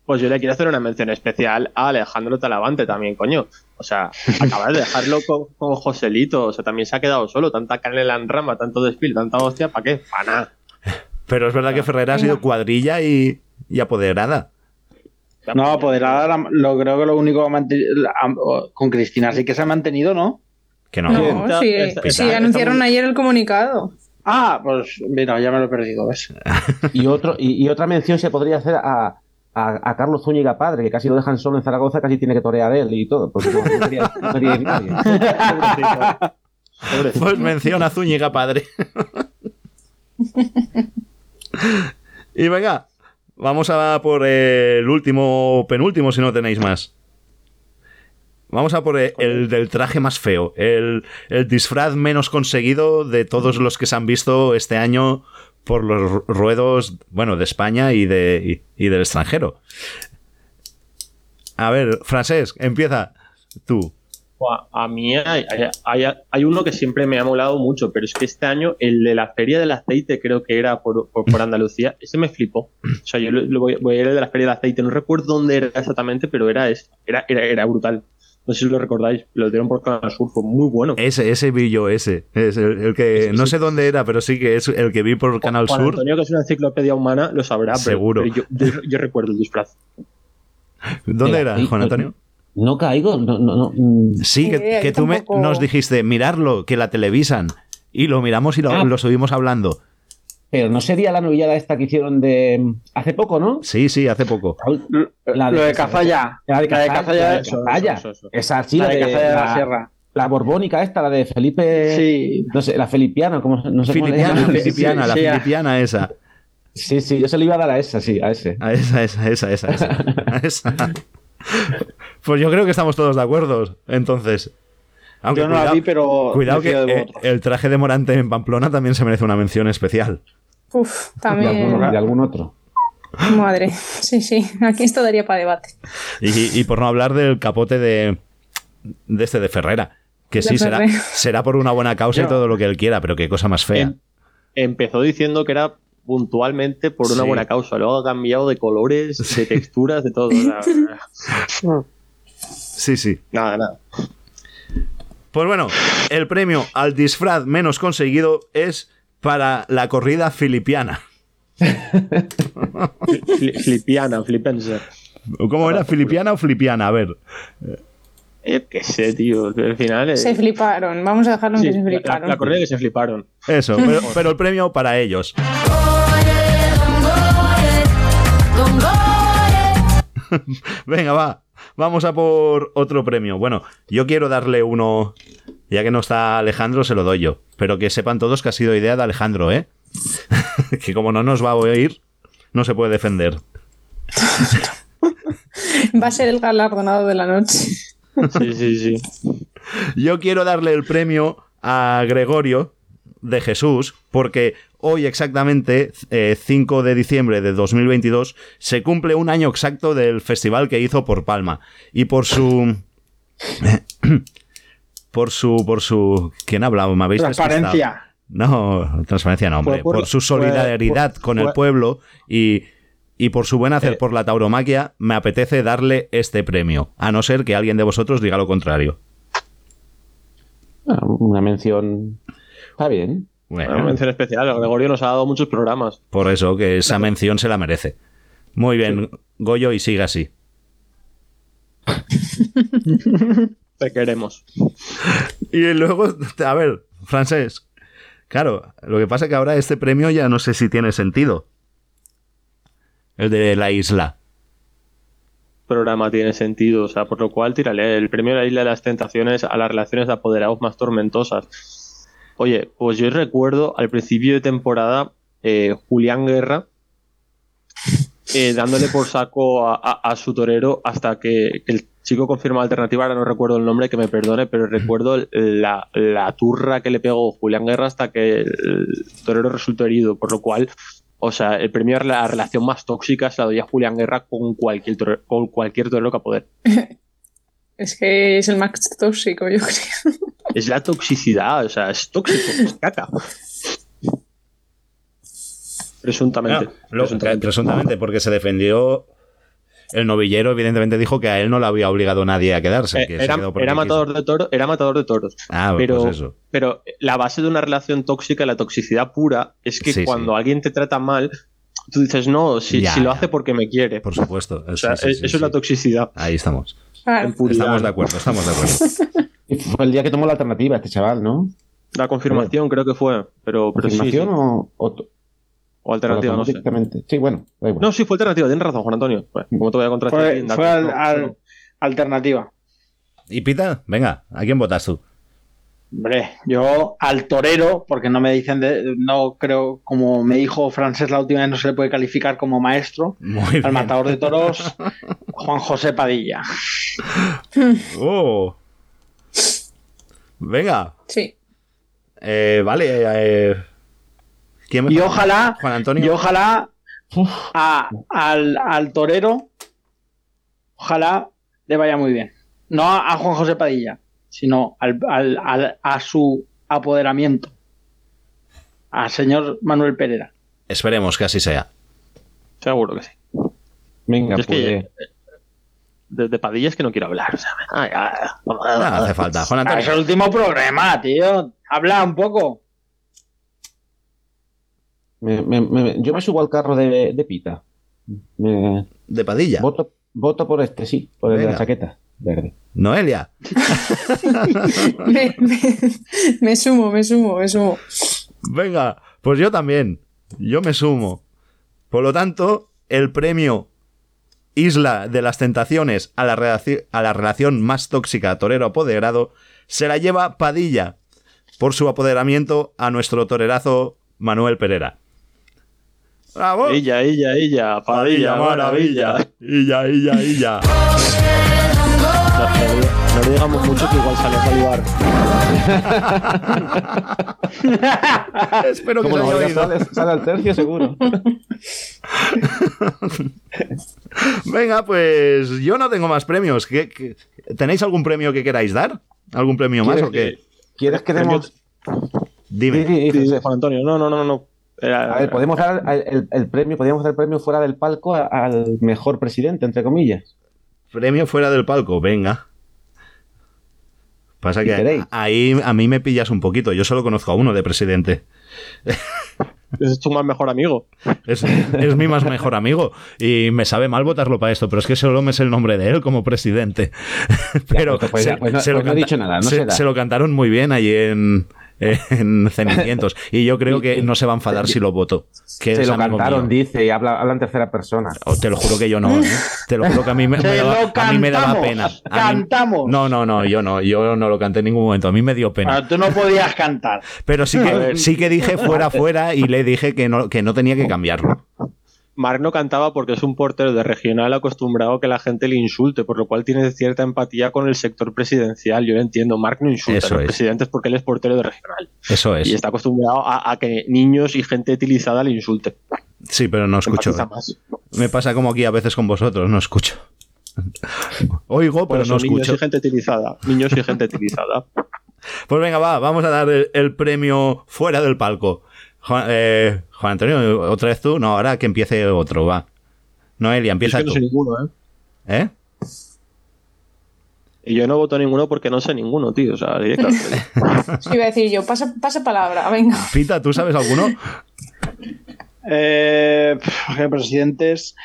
Pues yo le quiero hacer una mención especial a Alejandro Talavante también, coño. O sea, acabas de dejarlo con, con Joselito. O sea, también se ha quedado solo. Tanta canela en rama, tanto despil, tanta hostia, ¿para qué? Para nada. Pero es verdad que Ferrera ha sido cuadrilla y, y apoderada. No, apoderada, la- lo, creo que lo único que ha mantenido- la- o- con Cristina sí que se ha mantenido, ¿no? Que No, sí, sí, anunciaron ayer el comunicado. Ah, pues mira, ya me lo he perdido, ¿ves? Y, otro, y, y otra mención se podría hacer a, a, a Carlos Zúñiga padre, que casi lo dejan solo en Zaragoza, casi tiene que torear él y todo. Porque no, no quería, no quería ir nadie. Pues menciona Zúñiga padre. y venga, vamos a por el último, penúltimo, si no tenéis más. Vamos a por el, el del traje más feo, el, el disfraz menos conseguido de todos los que se han visto este año por los ruedos, bueno, de España y, de, y, del extranjero. A ver, Francés, empieza tú. A mí hay, hay- hay- uno que siempre me ha molado mucho, pero es que este año el de la Feria del Aceite, creo que era por, por- Andalucía, ese me flipó. O sea, yo lo- voy, voy a ir de la Feria del Aceite, no recuerdo dónde era exactamente, pero era, es- era, era, era brutal. No sé si lo recordáis, lo dieron por Canal Sur, fue muy bueno. Ese, ese vi yo, ese. Es el, el que no sé dónde era, pero sí que es el que vi por Canal Juan Sur. Antonio, que es una enciclopedia humana, lo sabrá, pero- Seguro. pero yo, yo- yo recuerdo el disfraz. ¿Dónde Mira, era, Juan Antonio? No caigo, no, no, no. Sí, que, tú me, nos dijiste mirarlo, que la televisan. Y lo miramos y lo, Ah. lo subimos hablando. Pero no sería la novillada esta que hicieron de. Hace poco, ¿no? Sí, sí, hace poco. La Lo de Cazalla. La de La de Cazalla. Cazalla, la de Cazalla. Esa sí, La la de Cazalla de la la- Sierra. La borbónica esta, la de Felipe. Sí. No sé, la filipiana, como no sé cómo le Filipiana, filipiana, la sí, ah. filipiana esa. Sí, sí, yo se le iba a dar a esa, sí, a ese. A esa, esa, esa, esa, esa. A esa. Pues yo creo que estamos todos de acuerdo, entonces. Aunque Yo no la vi, pero cuidado que eh, el traje de Morante en Pamplona también se merece una mención especial. Uf, De también. algún, de algún otro. Madre. Sí, sí. Aquí esto daría para debate. Y, y por no hablar del capote de, de este de Ferrera. Que sí, será, será por una buena causa y todo lo que él quiera, pero qué cosa más fea. Em- empezó diciendo que era puntualmente por una Sí. buena causa. Luego ha cambiado de colores, de texturas, de todo. Sí, sí. nada, nada. Pues bueno, el premio al disfraz menos conseguido es para la corrida filipiana. Flipiana, flipense. ¿Cómo era? ¿Filipiana o filipiana? A ver. Eh, qué sé, tío. Al final. eh, Se fliparon. Vamos a dejarlo en sí, que se la, fliparon. la corrida que se fliparon. Eso, pero, pero el premio para ellos. Venga, va. Vamos a por otro premio. Bueno, yo quiero darle uno. Ya que no está Alejandro, se lo doy yo. Pero que sepan todos que ha sido idea de Alejandro, ¿eh? que como no nos va a oír, no se puede defender. Va a ser el galardonado de la noche. Sí, sí, sí. Yo quiero darle el premio a Gregorio de Jesús, porque hoy exactamente, eh, 5 de diciembre de 2022, se cumple un año exacto del festival que hizo por Palma. Y por su... por su... por su... ¿Quién ha hablado? ¿Me habéis despistado? Transparencia. No, transparencia no, hombre. Por- por, su solidaridad con el pueblo y, y por su buen hacer Eh. por la tauromaquia, me apetece darle este premio. A no ser que alguien de vosotros diga lo contrario. Ah, Una mención. Está bien. Bueno, Una mención especial. Gregorio nos ha dado muchos programas. por eso que esa mención se la merece. Muy bien, Goyo, y siga así. Te queremos. Y luego, a ver, Francés. Claro, lo que pasa es que ahora este premio ya no sé si tiene sentido. El de la isla. programa tiene sentido. O sea, por lo cual, tírale el premio de la Isla de las Tentaciones a las relaciones de apoderados más tormentosas. Oye, pues yo recuerdo al principio de temporada eh, Julián Guerra eh, dándole por saco a, a- a su torero hasta que, que el chico confirma la alternativa. Ahora no recuerdo el nombre, que me perdone, pero recuerdo la, la turra que le pegó Julián Guerra hasta que el torero resultó herido. Por lo cual, o sea, el premio a la relación más tóxica se la doy a Julián Guerra con cualquier torero, con cualquier torero que a poder. Es que es el más tóxico, yo creo. Es la toxicidad, o sea, es tóxico, es caca. Presuntamente. No, lo- presuntamente. porque se defendió. El novillero, evidentemente, dijo que a él no le había obligado nadie a quedarse. Eh, que se era, quedó matador de toros, era matador de toros. Ah, pero, pues eso. pero la base de una relación tóxica, la toxicidad pura, es que Sí, cuando alguien te trata mal, tú dices, no, si, Ya, si lo hace porque me quiere. Por supuesto. O sea, Sí, sí, es- sí, eso es la toxicidad. Ahí estamos. Puridad. Estamos de acuerdo, estamos de acuerdo. Y Fue el día que tomó la alternativa este chaval, ¿no? La confirmación creo que fue, pero, pero sí, ¿Confirmación sí. o, o, O alternativa, no sé. Sí, bueno, da igual. No, sí, fue alternativa, tienes razón, Juan Antonio. Bueno, ¿Cómo te voy a contratar? Fue, fue al- al- alternativa. ¿Y Pita? Venga, ¿a quién votas tú? Hombre, yo al torero, porque no me dicen de, no creo, como me dijo Francés la última vez, no se le puede calificar como maestro. Muy bien. Al matador de toros, Juan José Padilla. Oh. Venga. Sí. Eh, vale. eh, ¿Quién me- Y ojalá, Juan Antonio. y ojalá a- al, al torero, ojalá le vaya muy bien. No a, a Juan José Padilla, sino al, al- al- a su apoderamiento. Al señor Manuel Pereira. Esperemos que así sea. Seguro que sí. Venga, es que, pues. eh, de, de Padilla es que no quiero hablar. o sea, ay, ay, No hace falta. Juan Ah, Antonio. es el último programa, tío. Habla un poco. Me- me- me- yo me subo al carro de, de Pita. Me- De Padilla. voto, voto por este, sí, por el de la chaqueta verde. Noelia. Me, me- me sumo, me sumo, me sumo. Venga, pues yo también. Yo me sumo. Por lo tanto, el premio Isla de las Tentaciones a la, a la relación más tóxica torero apoderado se la lleva Padilla por su apoderamiento a nuestro torerazo Manuel Pereira. ¡Bravo! Ella, ella, ella, Padilla, maravilla. Illa, illa, illa. No, le digamos mucho que igual sale a salivar. Espero que no, oído. sale, sale al tercio seguro. Venga, pues yo no tengo más premios. ¿Qué- qué- tenéis algún premio que queráis dar? ¿Algún premio más o qué? ¿Quieres que demos...? Dime. Di, di, di, Dice. Juan Antonio, no, no, no, no. Era- A ver, podemos dar el, premio, podríamos dar el premio fuera del palco a- al mejor presidente, entre comillas. Premio fuera del palco, venga. Pasa que queréis. ahí a mí me pillas un poquito. Yo solo conozco a uno de presidente. Es tu más mejor amigo. Es, es mi más mejor amigo. Y me sabe mal votarlo para esto, pero es que solo me sé el nombre de él como presidente. Pero se lo cantaron muy bien allí en, en Cenicientos. Y yo creo que no se va a enfadar si lo voto. Que Se lo cantaron, mío. dice, y habla, habla en tercera persona. Oh, Te lo juro que yo no, ¿eh? Te lo juro que a mí me, me daba, a mí me daba pena. Mí- cantamos. no, no, no, yo no, yo no lo canté en ningún momento. A mí me dio pena. Bueno, tú no podías cantar. Pero sí que, sí que dije fuera, fuera y le dije que no, que no tenía que cambiarlo. Marc no cantaba porque es un portero de regional acostumbrado a que la gente le insulte, por lo cual tiene cierta empatía con el sector presidencial. Yo lo entiendo. Marc no insulta Eso a los es. presidentes porque él es portero de regional. Eso es. Y está acostumbrado a, a que niños y gente utilizada le insulte. Sí, pero no escucho. Más. Me pasa como aquí a veces con vosotros, no escucho. Oigo, pero no son niños escucho. y gente utilizada. Niños y gente utilizada. Pues venga, va, vamos a dar el, el premio fuera del palco. Juan, eh, Juan Antonio, ¿otra vez tú? No, ahora que empiece otro, va. Noelia, Yo es empieza que no tú. sé ninguno, ¿eh? ¿Eh? Y yo no voto ninguno porque no sé ninguno, tío. O sea, directamente. Sí, iba a decir yo, pasa, pasa palabra, venga. Pita, ¿tú sabes alguno? Eh, presidentes,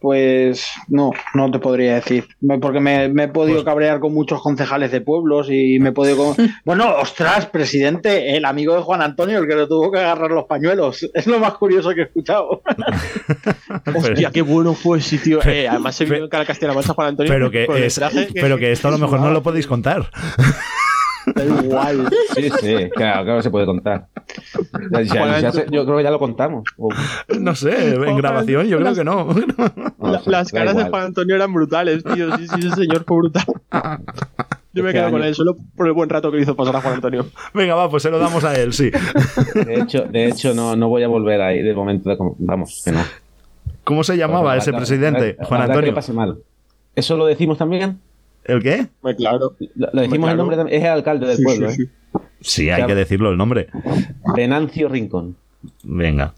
pues no, no te podría decir. Porque me, me he podido cabrear con muchos concejales de pueblos y me he podido. con- Bueno, ostras, presidente, el amigo de Juan Antonio, el que le tuvo que agarrar los pañuelos. Es lo más curioso que he escuchado. Hostia, qué bueno fue ese tío. Eh, además se vio en cara Castilla-La Mancha Juan Antonio. Pero que, es, traje pero que esto a lo mejor no lo podéis contar. Da igual. Sí, sí, claro, claro, se puede contar. Ya- ya- ya se- yo creo que ya lo contamos. No sé, en grabación yo creo que no. no La- sé, las caras de. Juan Antonio eran brutales, tío. Sí, sí, ese señor fue brutal. Yo me Este quedo con él solo por el buen rato que le hizo pasar a Juan Antonio. Venga, va, pues se lo damos a él, sí. De hecho, de hecho no, no voy a volver ahí de momento. de vamos, que no. ¿Cómo se llamaba ese Habrá- presidente? Juan que Antonio. lo pase mal. ¿Eso lo decimos también? ¿El qué? Pues claro. Lo, lo decimos Claro. el nombre también. Es el alcalde del Sí, pueblo, sí, ¿eh? Sí, hay que decirlo el nombre. Venancio Rincón. Venga.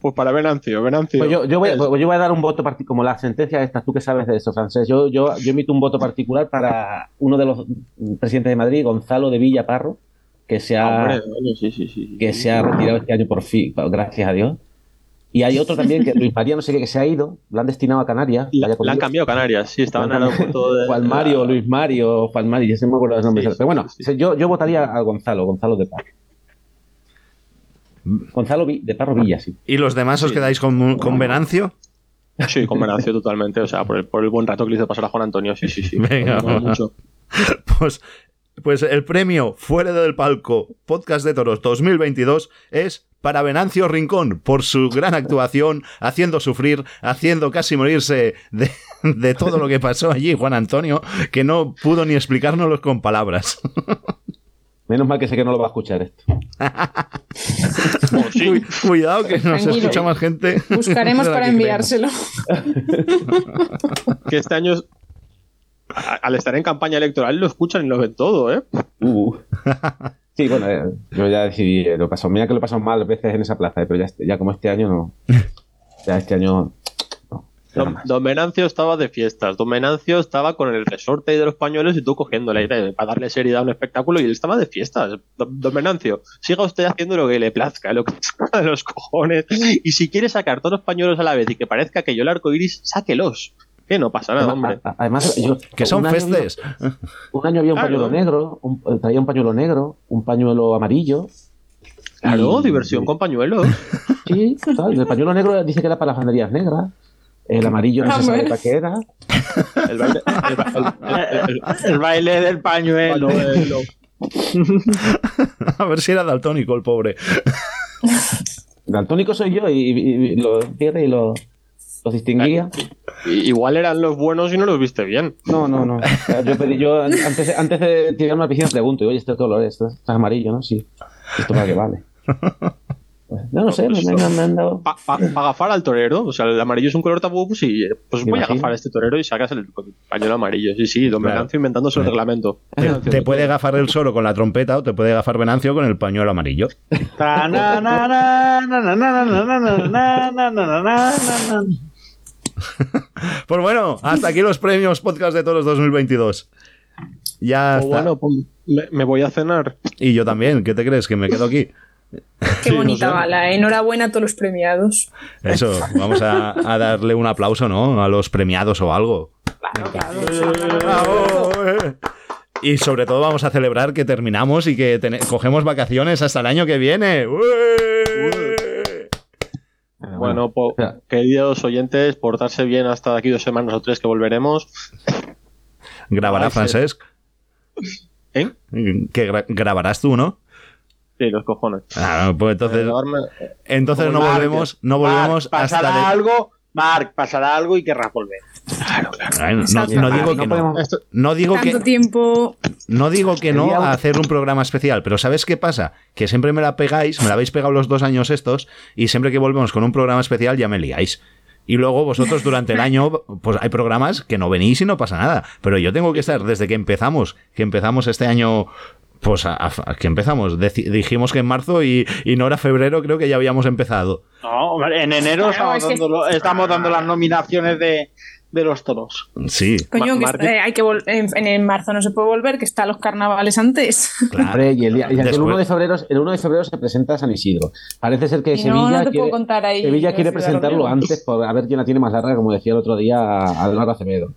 Pues para Venancio, Venancio. Pues yo, yo, voy, pues yo voy a dar un voto particular, como la sentencia esta, tú que sabes de eso, francés. Yo, yo, yo emito un voto particular para uno de los presidentes de Madrid, Gonzalo de Villa Parro, que se ha, Hombre, coño, sí, sí, sí. que se ha retirado este año por fin, gracias a Dios. Y hay otro también, que Luis María no sé qué, que se ha ido, lo han destinado a Canarias. La, han cambiado a Canarias, sí, estaban en el aeropuerto de. Juan Mario, Luis Mario, Juan Mario, ya se me acuerdo los nombres. Sí, Pero bueno, sí, sí. yo, yo votaría a Gonzalo, Gonzalo de Parro. Gonzalo de Parro Villa, sí. ¿Y los demás os quedáis con, con Venancio? Sí, con Venancio totalmente. O sea, por el, por el buen rato que le hizo pasar a Juan Antonio, sí, sí, sí. Venga, mucho. Pues, pues el premio Fuera del Palco Podcast de Toros 2022 es para Venancio Rincón por su gran actuación, haciendo sufrir, haciendo casi morirse de, de todo lo que pasó allí, Juan Antonio, que no pudo ni explicárnoslo con palabras. Menos mal que sé que no lo va a escuchar esto. Cu- Cuidado que nos Tranquilo. escucha más gente. Buscaremos para enviárselo. Que este año, al estar en campaña electoral, lo escuchan y lo ven todo, ¿eh? Uh. Sí, bueno, eh, yo ya decidí, eh, lo paso, mira que lo he pasado mal veces en esa plaza, eh, pero ya, este- ya como este año no. Ya este año. No, Don, Venancio estaba de fiestas. Don Venancio estaba con el resorte de los pañuelos y tú cogiendo el aire para darle seriedad a un espectáculo y él estaba de fiestas. Don, don Venancio, siga usted haciendo lo que le plazca, lo que de los cojones. Y si quiere sacar todos los pañuelos a la vez y que parezca que yo el arco iris, sáquelos. Que no pasa nada, hombre. Además, yo, Que son festes. había- un año había un Claro. pañuelo negro, un- traía un pañuelo negro, un pañuelo amarillo. Claro, y- diversión con pañuelos. Sí, tal, el pañuelo negro dice que era para las banderías negras. El amarillo no se sabe para qué era. El baile, el ba- el- el- el- El baile del pañuelo. pañuelo. A ver si era daltónico el pobre. Daltónico soy yo y, y- y lo pierde y lo, lo distinguía. Igual eran los buenos y no los viste bien. No, no, no. Yo, pedí, yo antes, antes de tirarme a la piscina pregunto, oye, ¿esto qué color es? ¿Esto es amarillo, no? Sí. ¿Esto para qué vale? Pues, no, no sé, me, me- me han dado... Para agafar al torero, o sea, el amarillo es un color tabú, pues sí, pues voy a agafar a este torero y sacas el pañuelo amarillo. Sí, sí, don Claro. Venancio inventándose el reglamento. Te, te puede gafar el solo con la trompeta o te puede gafar Venancio con el pañuelo amarillo. Pues bueno, hasta aquí los premios podcast de todos 2022. Ya Pues está. bueno, pues me, me voy a cenar. Y yo también, ¿qué te crees? Que me quedo aquí. Qué bonita gala. Enhorabuena a todos los premiados. Eso, vamos a, a darle un aplauso, ¿no? A los premiados o algo. Claro, claro. Bravo, eh. Y sobre todo vamos a celebrar que terminamos y que cogemos vacaciones hasta el año que viene. ¡Ué! Bueno, po- queridos oyentes, portarse bien hasta de aquí dos semanas o tres que volveremos. ¿Grabará. Francesc? ¿Eh? Que gra- grabarás tú, ¿no? Sí, los cojones. Ah, pues entonces, entonces no volvemos, no volvemos pasará hasta. de- algo, Marc, pasará algo y querrás volver. No, Exacto. no digo No que no. No digo que, tiempo. no digo que no Sería un- a hacer un programa especial, pero ¿sabes qué pasa? Que siempre me la pegáis, me la habéis pegado los dos años estos, y siempre que volvemos con un programa especial ya me liáis. Y luego vosotros durante el año, pues hay programas que no venís y no pasa nada. Pero yo tengo que estar desde que empezamos, que empezamos este año, pues a, a- que empezamos. Deci- dijimos que en marzo y, y no era febrero, creo que ya habíamos empezado. No, hombre, en enero Claro, estamos, es que- dando, lo- estamos dando las nominaciones de, de los toros. Sí. Coño, Ma- que Marque- eh, hay que en, en marzo no se puede volver, que están los carnavales antes. Claro. Y el, día- y el Después- 1 de febrero, el 1 de febrero se presenta San Isidro. Parece ser que Y no, Sevilla no te quiere, puedo contar ahí. Sevilla quiere de presentarlo antes por a ver quién la tiene más larga, como decía el otro día Álvaro Acevedo.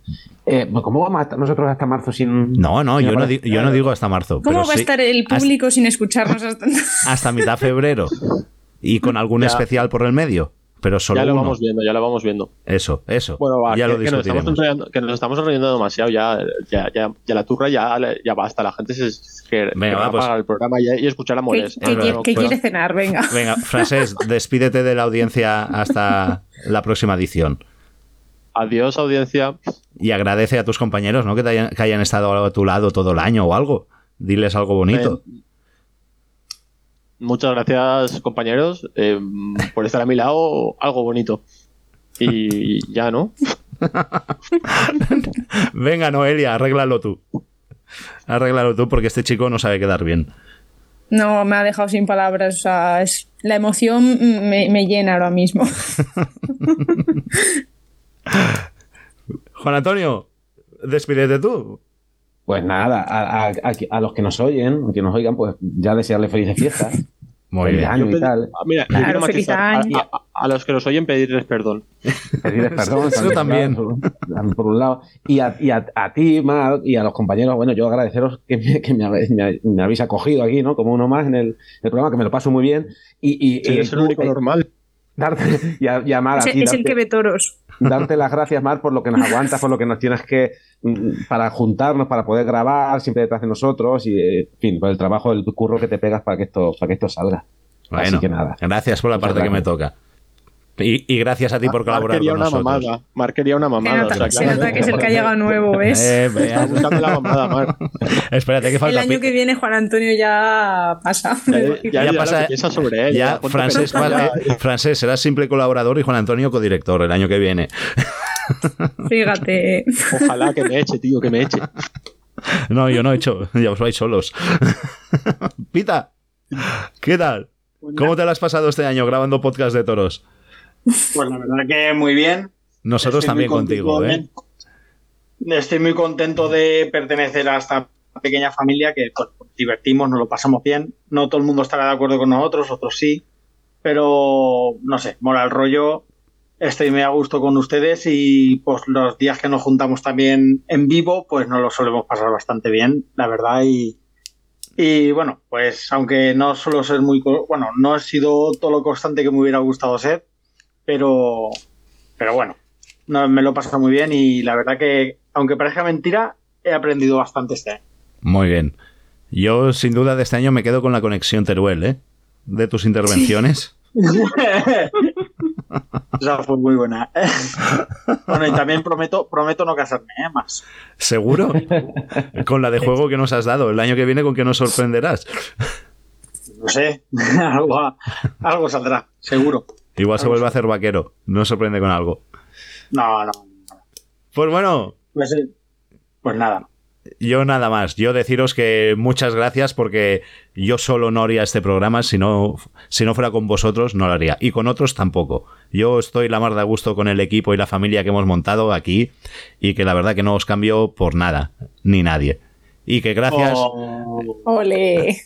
Eh, pues, ¿Cómo vamos a estar nosotros hasta marzo sin.? No, no, sin yo no, aparecer? di- yo no digo hasta marzo. ¿Cómo pero va a sí estar el hasta- público sin escucharnos hasta hasta mitad febrero y con algún Ya. especial por el medio, pero solo ya lo uno. vamos viendo, ya lo vamos viendo. Eso, eso. Bueno, va, ya que, lo que nos estamos que nos estamos enrollando demasiado. Ya, ya, ya, ya la turra ya, ya basta. La gente se que, Venga, que va, pues. apagar el programa y, y escuchar a que, Mores. que pues- quiere cenar, venga. Venga, Francés, despídete de la audiencia hasta la próxima edición. Adiós, audiencia. Y agradece a tus compañeros, ¿no? Que, te hayan, que hayan estado a tu lado todo el año o algo. Diles algo bonito. Muchas gracias, compañeros, eh, por estar a mi lado. Algo bonito. Y ya, ¿no? Venga, Noelia, arréglalo tú. Arréglalo tú porque este chico no sabe quedar bien. No, me ha dejado sin palabras. O sea, es, la emoción me, me llena ahora mismo. Juan Antonio, despídete tú. Pues nada, a, a- a- a los que nos oyen, que nos oigan, pues ya desearle felices fiestas. Muy feliz bien. año Yo y tal. ah, Mira, yo Claro, quiero feliz matizar. A, a- a los que nos oyen pedirles perdón. Pedirles perdón. Eso también. Por, por un lado. Y a, y a, a ti, Marc, y a los compañeros, bueno, yo agradeceros que me, que me, me- me habéis acogido aquí, ¿no? Como uno más en el, el programa, que me lo paso muy bien. Y, y, Si y eres el único eh, normal. darte, y a, y a Mar, a es, ti, es el darte- que ve toros. Darte las gracias, Mar, por lo que nos aguantas, por lo que nos tienes que. mm, para juntarnos, para poder grabar siempre detrás de nosotros y, eh, en fin, por el trabajo, el curro que te pegas para que esto, para que esto salga. Así Bueno, que nada. gracias por la Muchas parte que me toca. Y, y gracias a ti por Mar colaborar quería con una nosotros. mamada. Mar quería una Se mamada. nota, o sea, se nota que es el que ha llegado nuevo, ¿ves? Eh, Está veas. buscando la mamada, Mar. Espérate, que el falta. año que viene Juan Antonio ya pasa. Ya, ya, Ya ya, pasa- piensa sobre él. Ya, Francés, ya. Francés, serás simple colaborador y Juan Antonio codirector el año que viene. Fíjate. Ojalá que me eche, tío, que me eche. No, yo no he hecho, ya os vais solos. Pita, ¿qué tal? ¿Cómo te lo has pasado este año grabando podcast de toros? Pues la verdad que muy bien. Nosotros Estoy también contigo, ¿eh? Estoy muy contento de pertenecer a esta pequeña familia que pues, divertimos, nos lo pasamos bien. No todo el mundo estará de acuerdo con nosotros, otros sí. Pero no sé, mola el rollo. Estoy muy a gusto con ustedes y pues los días que nos juntamos también en vivo, pues nos lo solemos pasar bastante bien, la verdad. Y, y bueno, pues aunque no suelo ser muy, bueno, no he sido todo lo constante que me hubiera gustado ser, pero, pero bueno, no, me lo he pasado muy bien y la verdad que, aunque parezca mentira, he aprendido bastante este año. Muy bien. Yo, sin duda, de este año me quedo con la conexión Teruel, ¿eh? De tus intervenciones. Esa fue muy buena. bueno, y también prometo, prometo no casarme, ¿eh? Más. ¿Seguro? con la de juego que nos has dado. El año que viene, ¿con qué nos sorprenderás? No sé, algo, algo saldrá, seguro. Igual se vuelve a hacer vaquero. No sorprende con algo. No, no. Pues bueno. Pues, eh, pues nada. Yo nada más. Yo deciros que muchas gracias porque yo solo no haría este programa. Si no, si no fuera con vosotros, no lo haría. Y con otros tampoco. Yo estoy la mar de gusto con el equipo y la familia que hemos montado aquí. Y que la verdad que no os cambio por nada. Ni nadie. Y que gracias. Oh. Ole.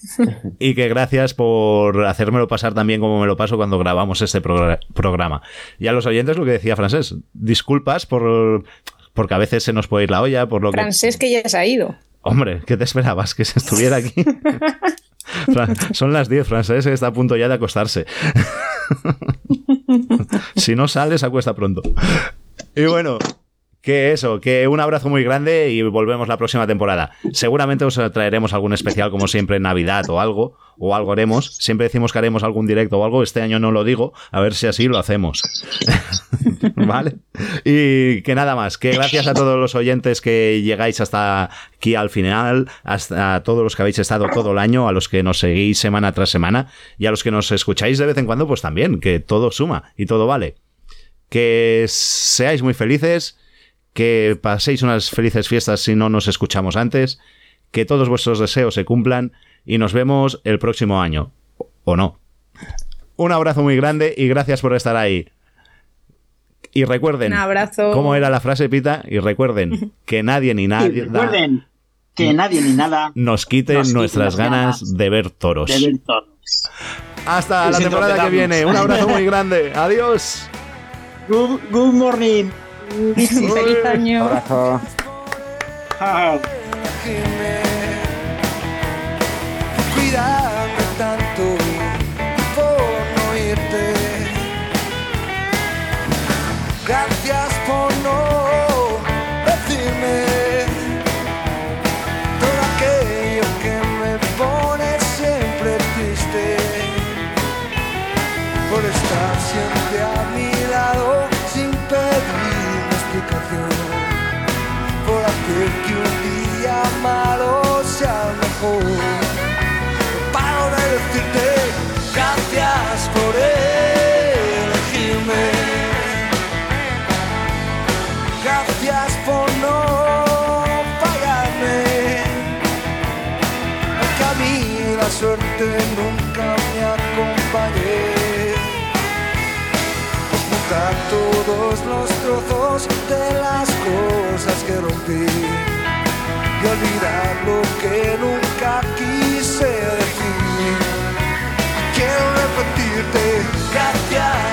Y que gracias por hacérmelo pasar también como me lo paso cuando grabamos este progr- programa. Y a los oyentes lo que decía Francés, disculpas por porque a veces se nos puede ir la olla, por lo que... Francés que ya se ha ido. Hombre, ¿qué te esperabas? Que se estuviera aquí. Son las 10, Francés está a punto ya de acostarse. si no sale, se acuesta pronto. Y bueno, que eso, que un abrazo muy grande y volvemos la próxima temporada. Seguramente os traeremos algún especial, como siempre, Navidad o algo, o algo haremos. Siempre decimos que haremos algún directo o algo, este año no lo digo, a ver si así lo hacemos. ¿Vale? Y que nada más, que gracias a todos los oyentes que llegáis hasta aquí al final, hasta a todos los que habéis estado todo el año, a los que nos seguís semana tras semana y a los que nos escucháis de vez en cuando, pues también, que todo suma y todo vale. Que seáis muy felices, que paséis unas felices fiestas si no nos escuchamos antes, que todos vuestros deseos se cumplan y nos vemos el próximo año. O no. Un abrazo muy grande y gracias por estar ahí. Y recuerden, Un abrazo. ¿cómo era la frase, Pita? Y recuerden que nadie ni Y nadie recuerden que nadie ni nada nos quiten nuestras ganas ganas de ver toros. de ver toros. Hasta Y la temporada que viene. Un abrazo muy grande. Adiós. Good, good morning. Feliz año. Abrazo. No de decirte gracias por elegirme. Gracias por no fallarme. Aunque a mí la suerte nunca me acompañe. Juntar todos los trozos de las cosas que rompí y olvidar lo que nunca repetirte gracias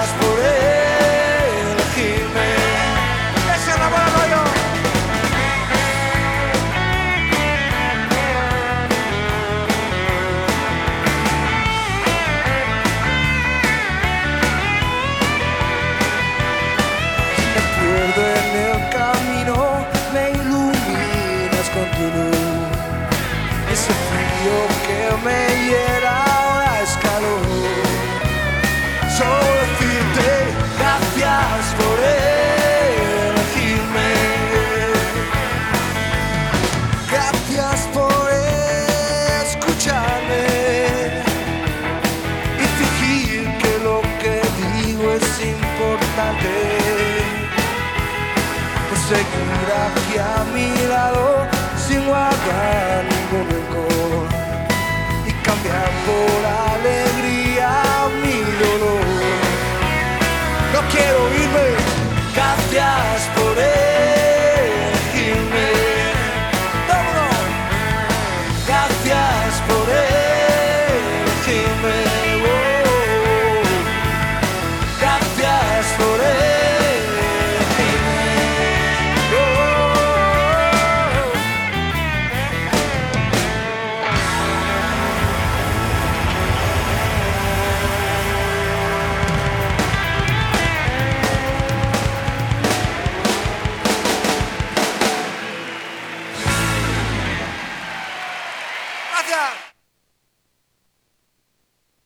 y cambia por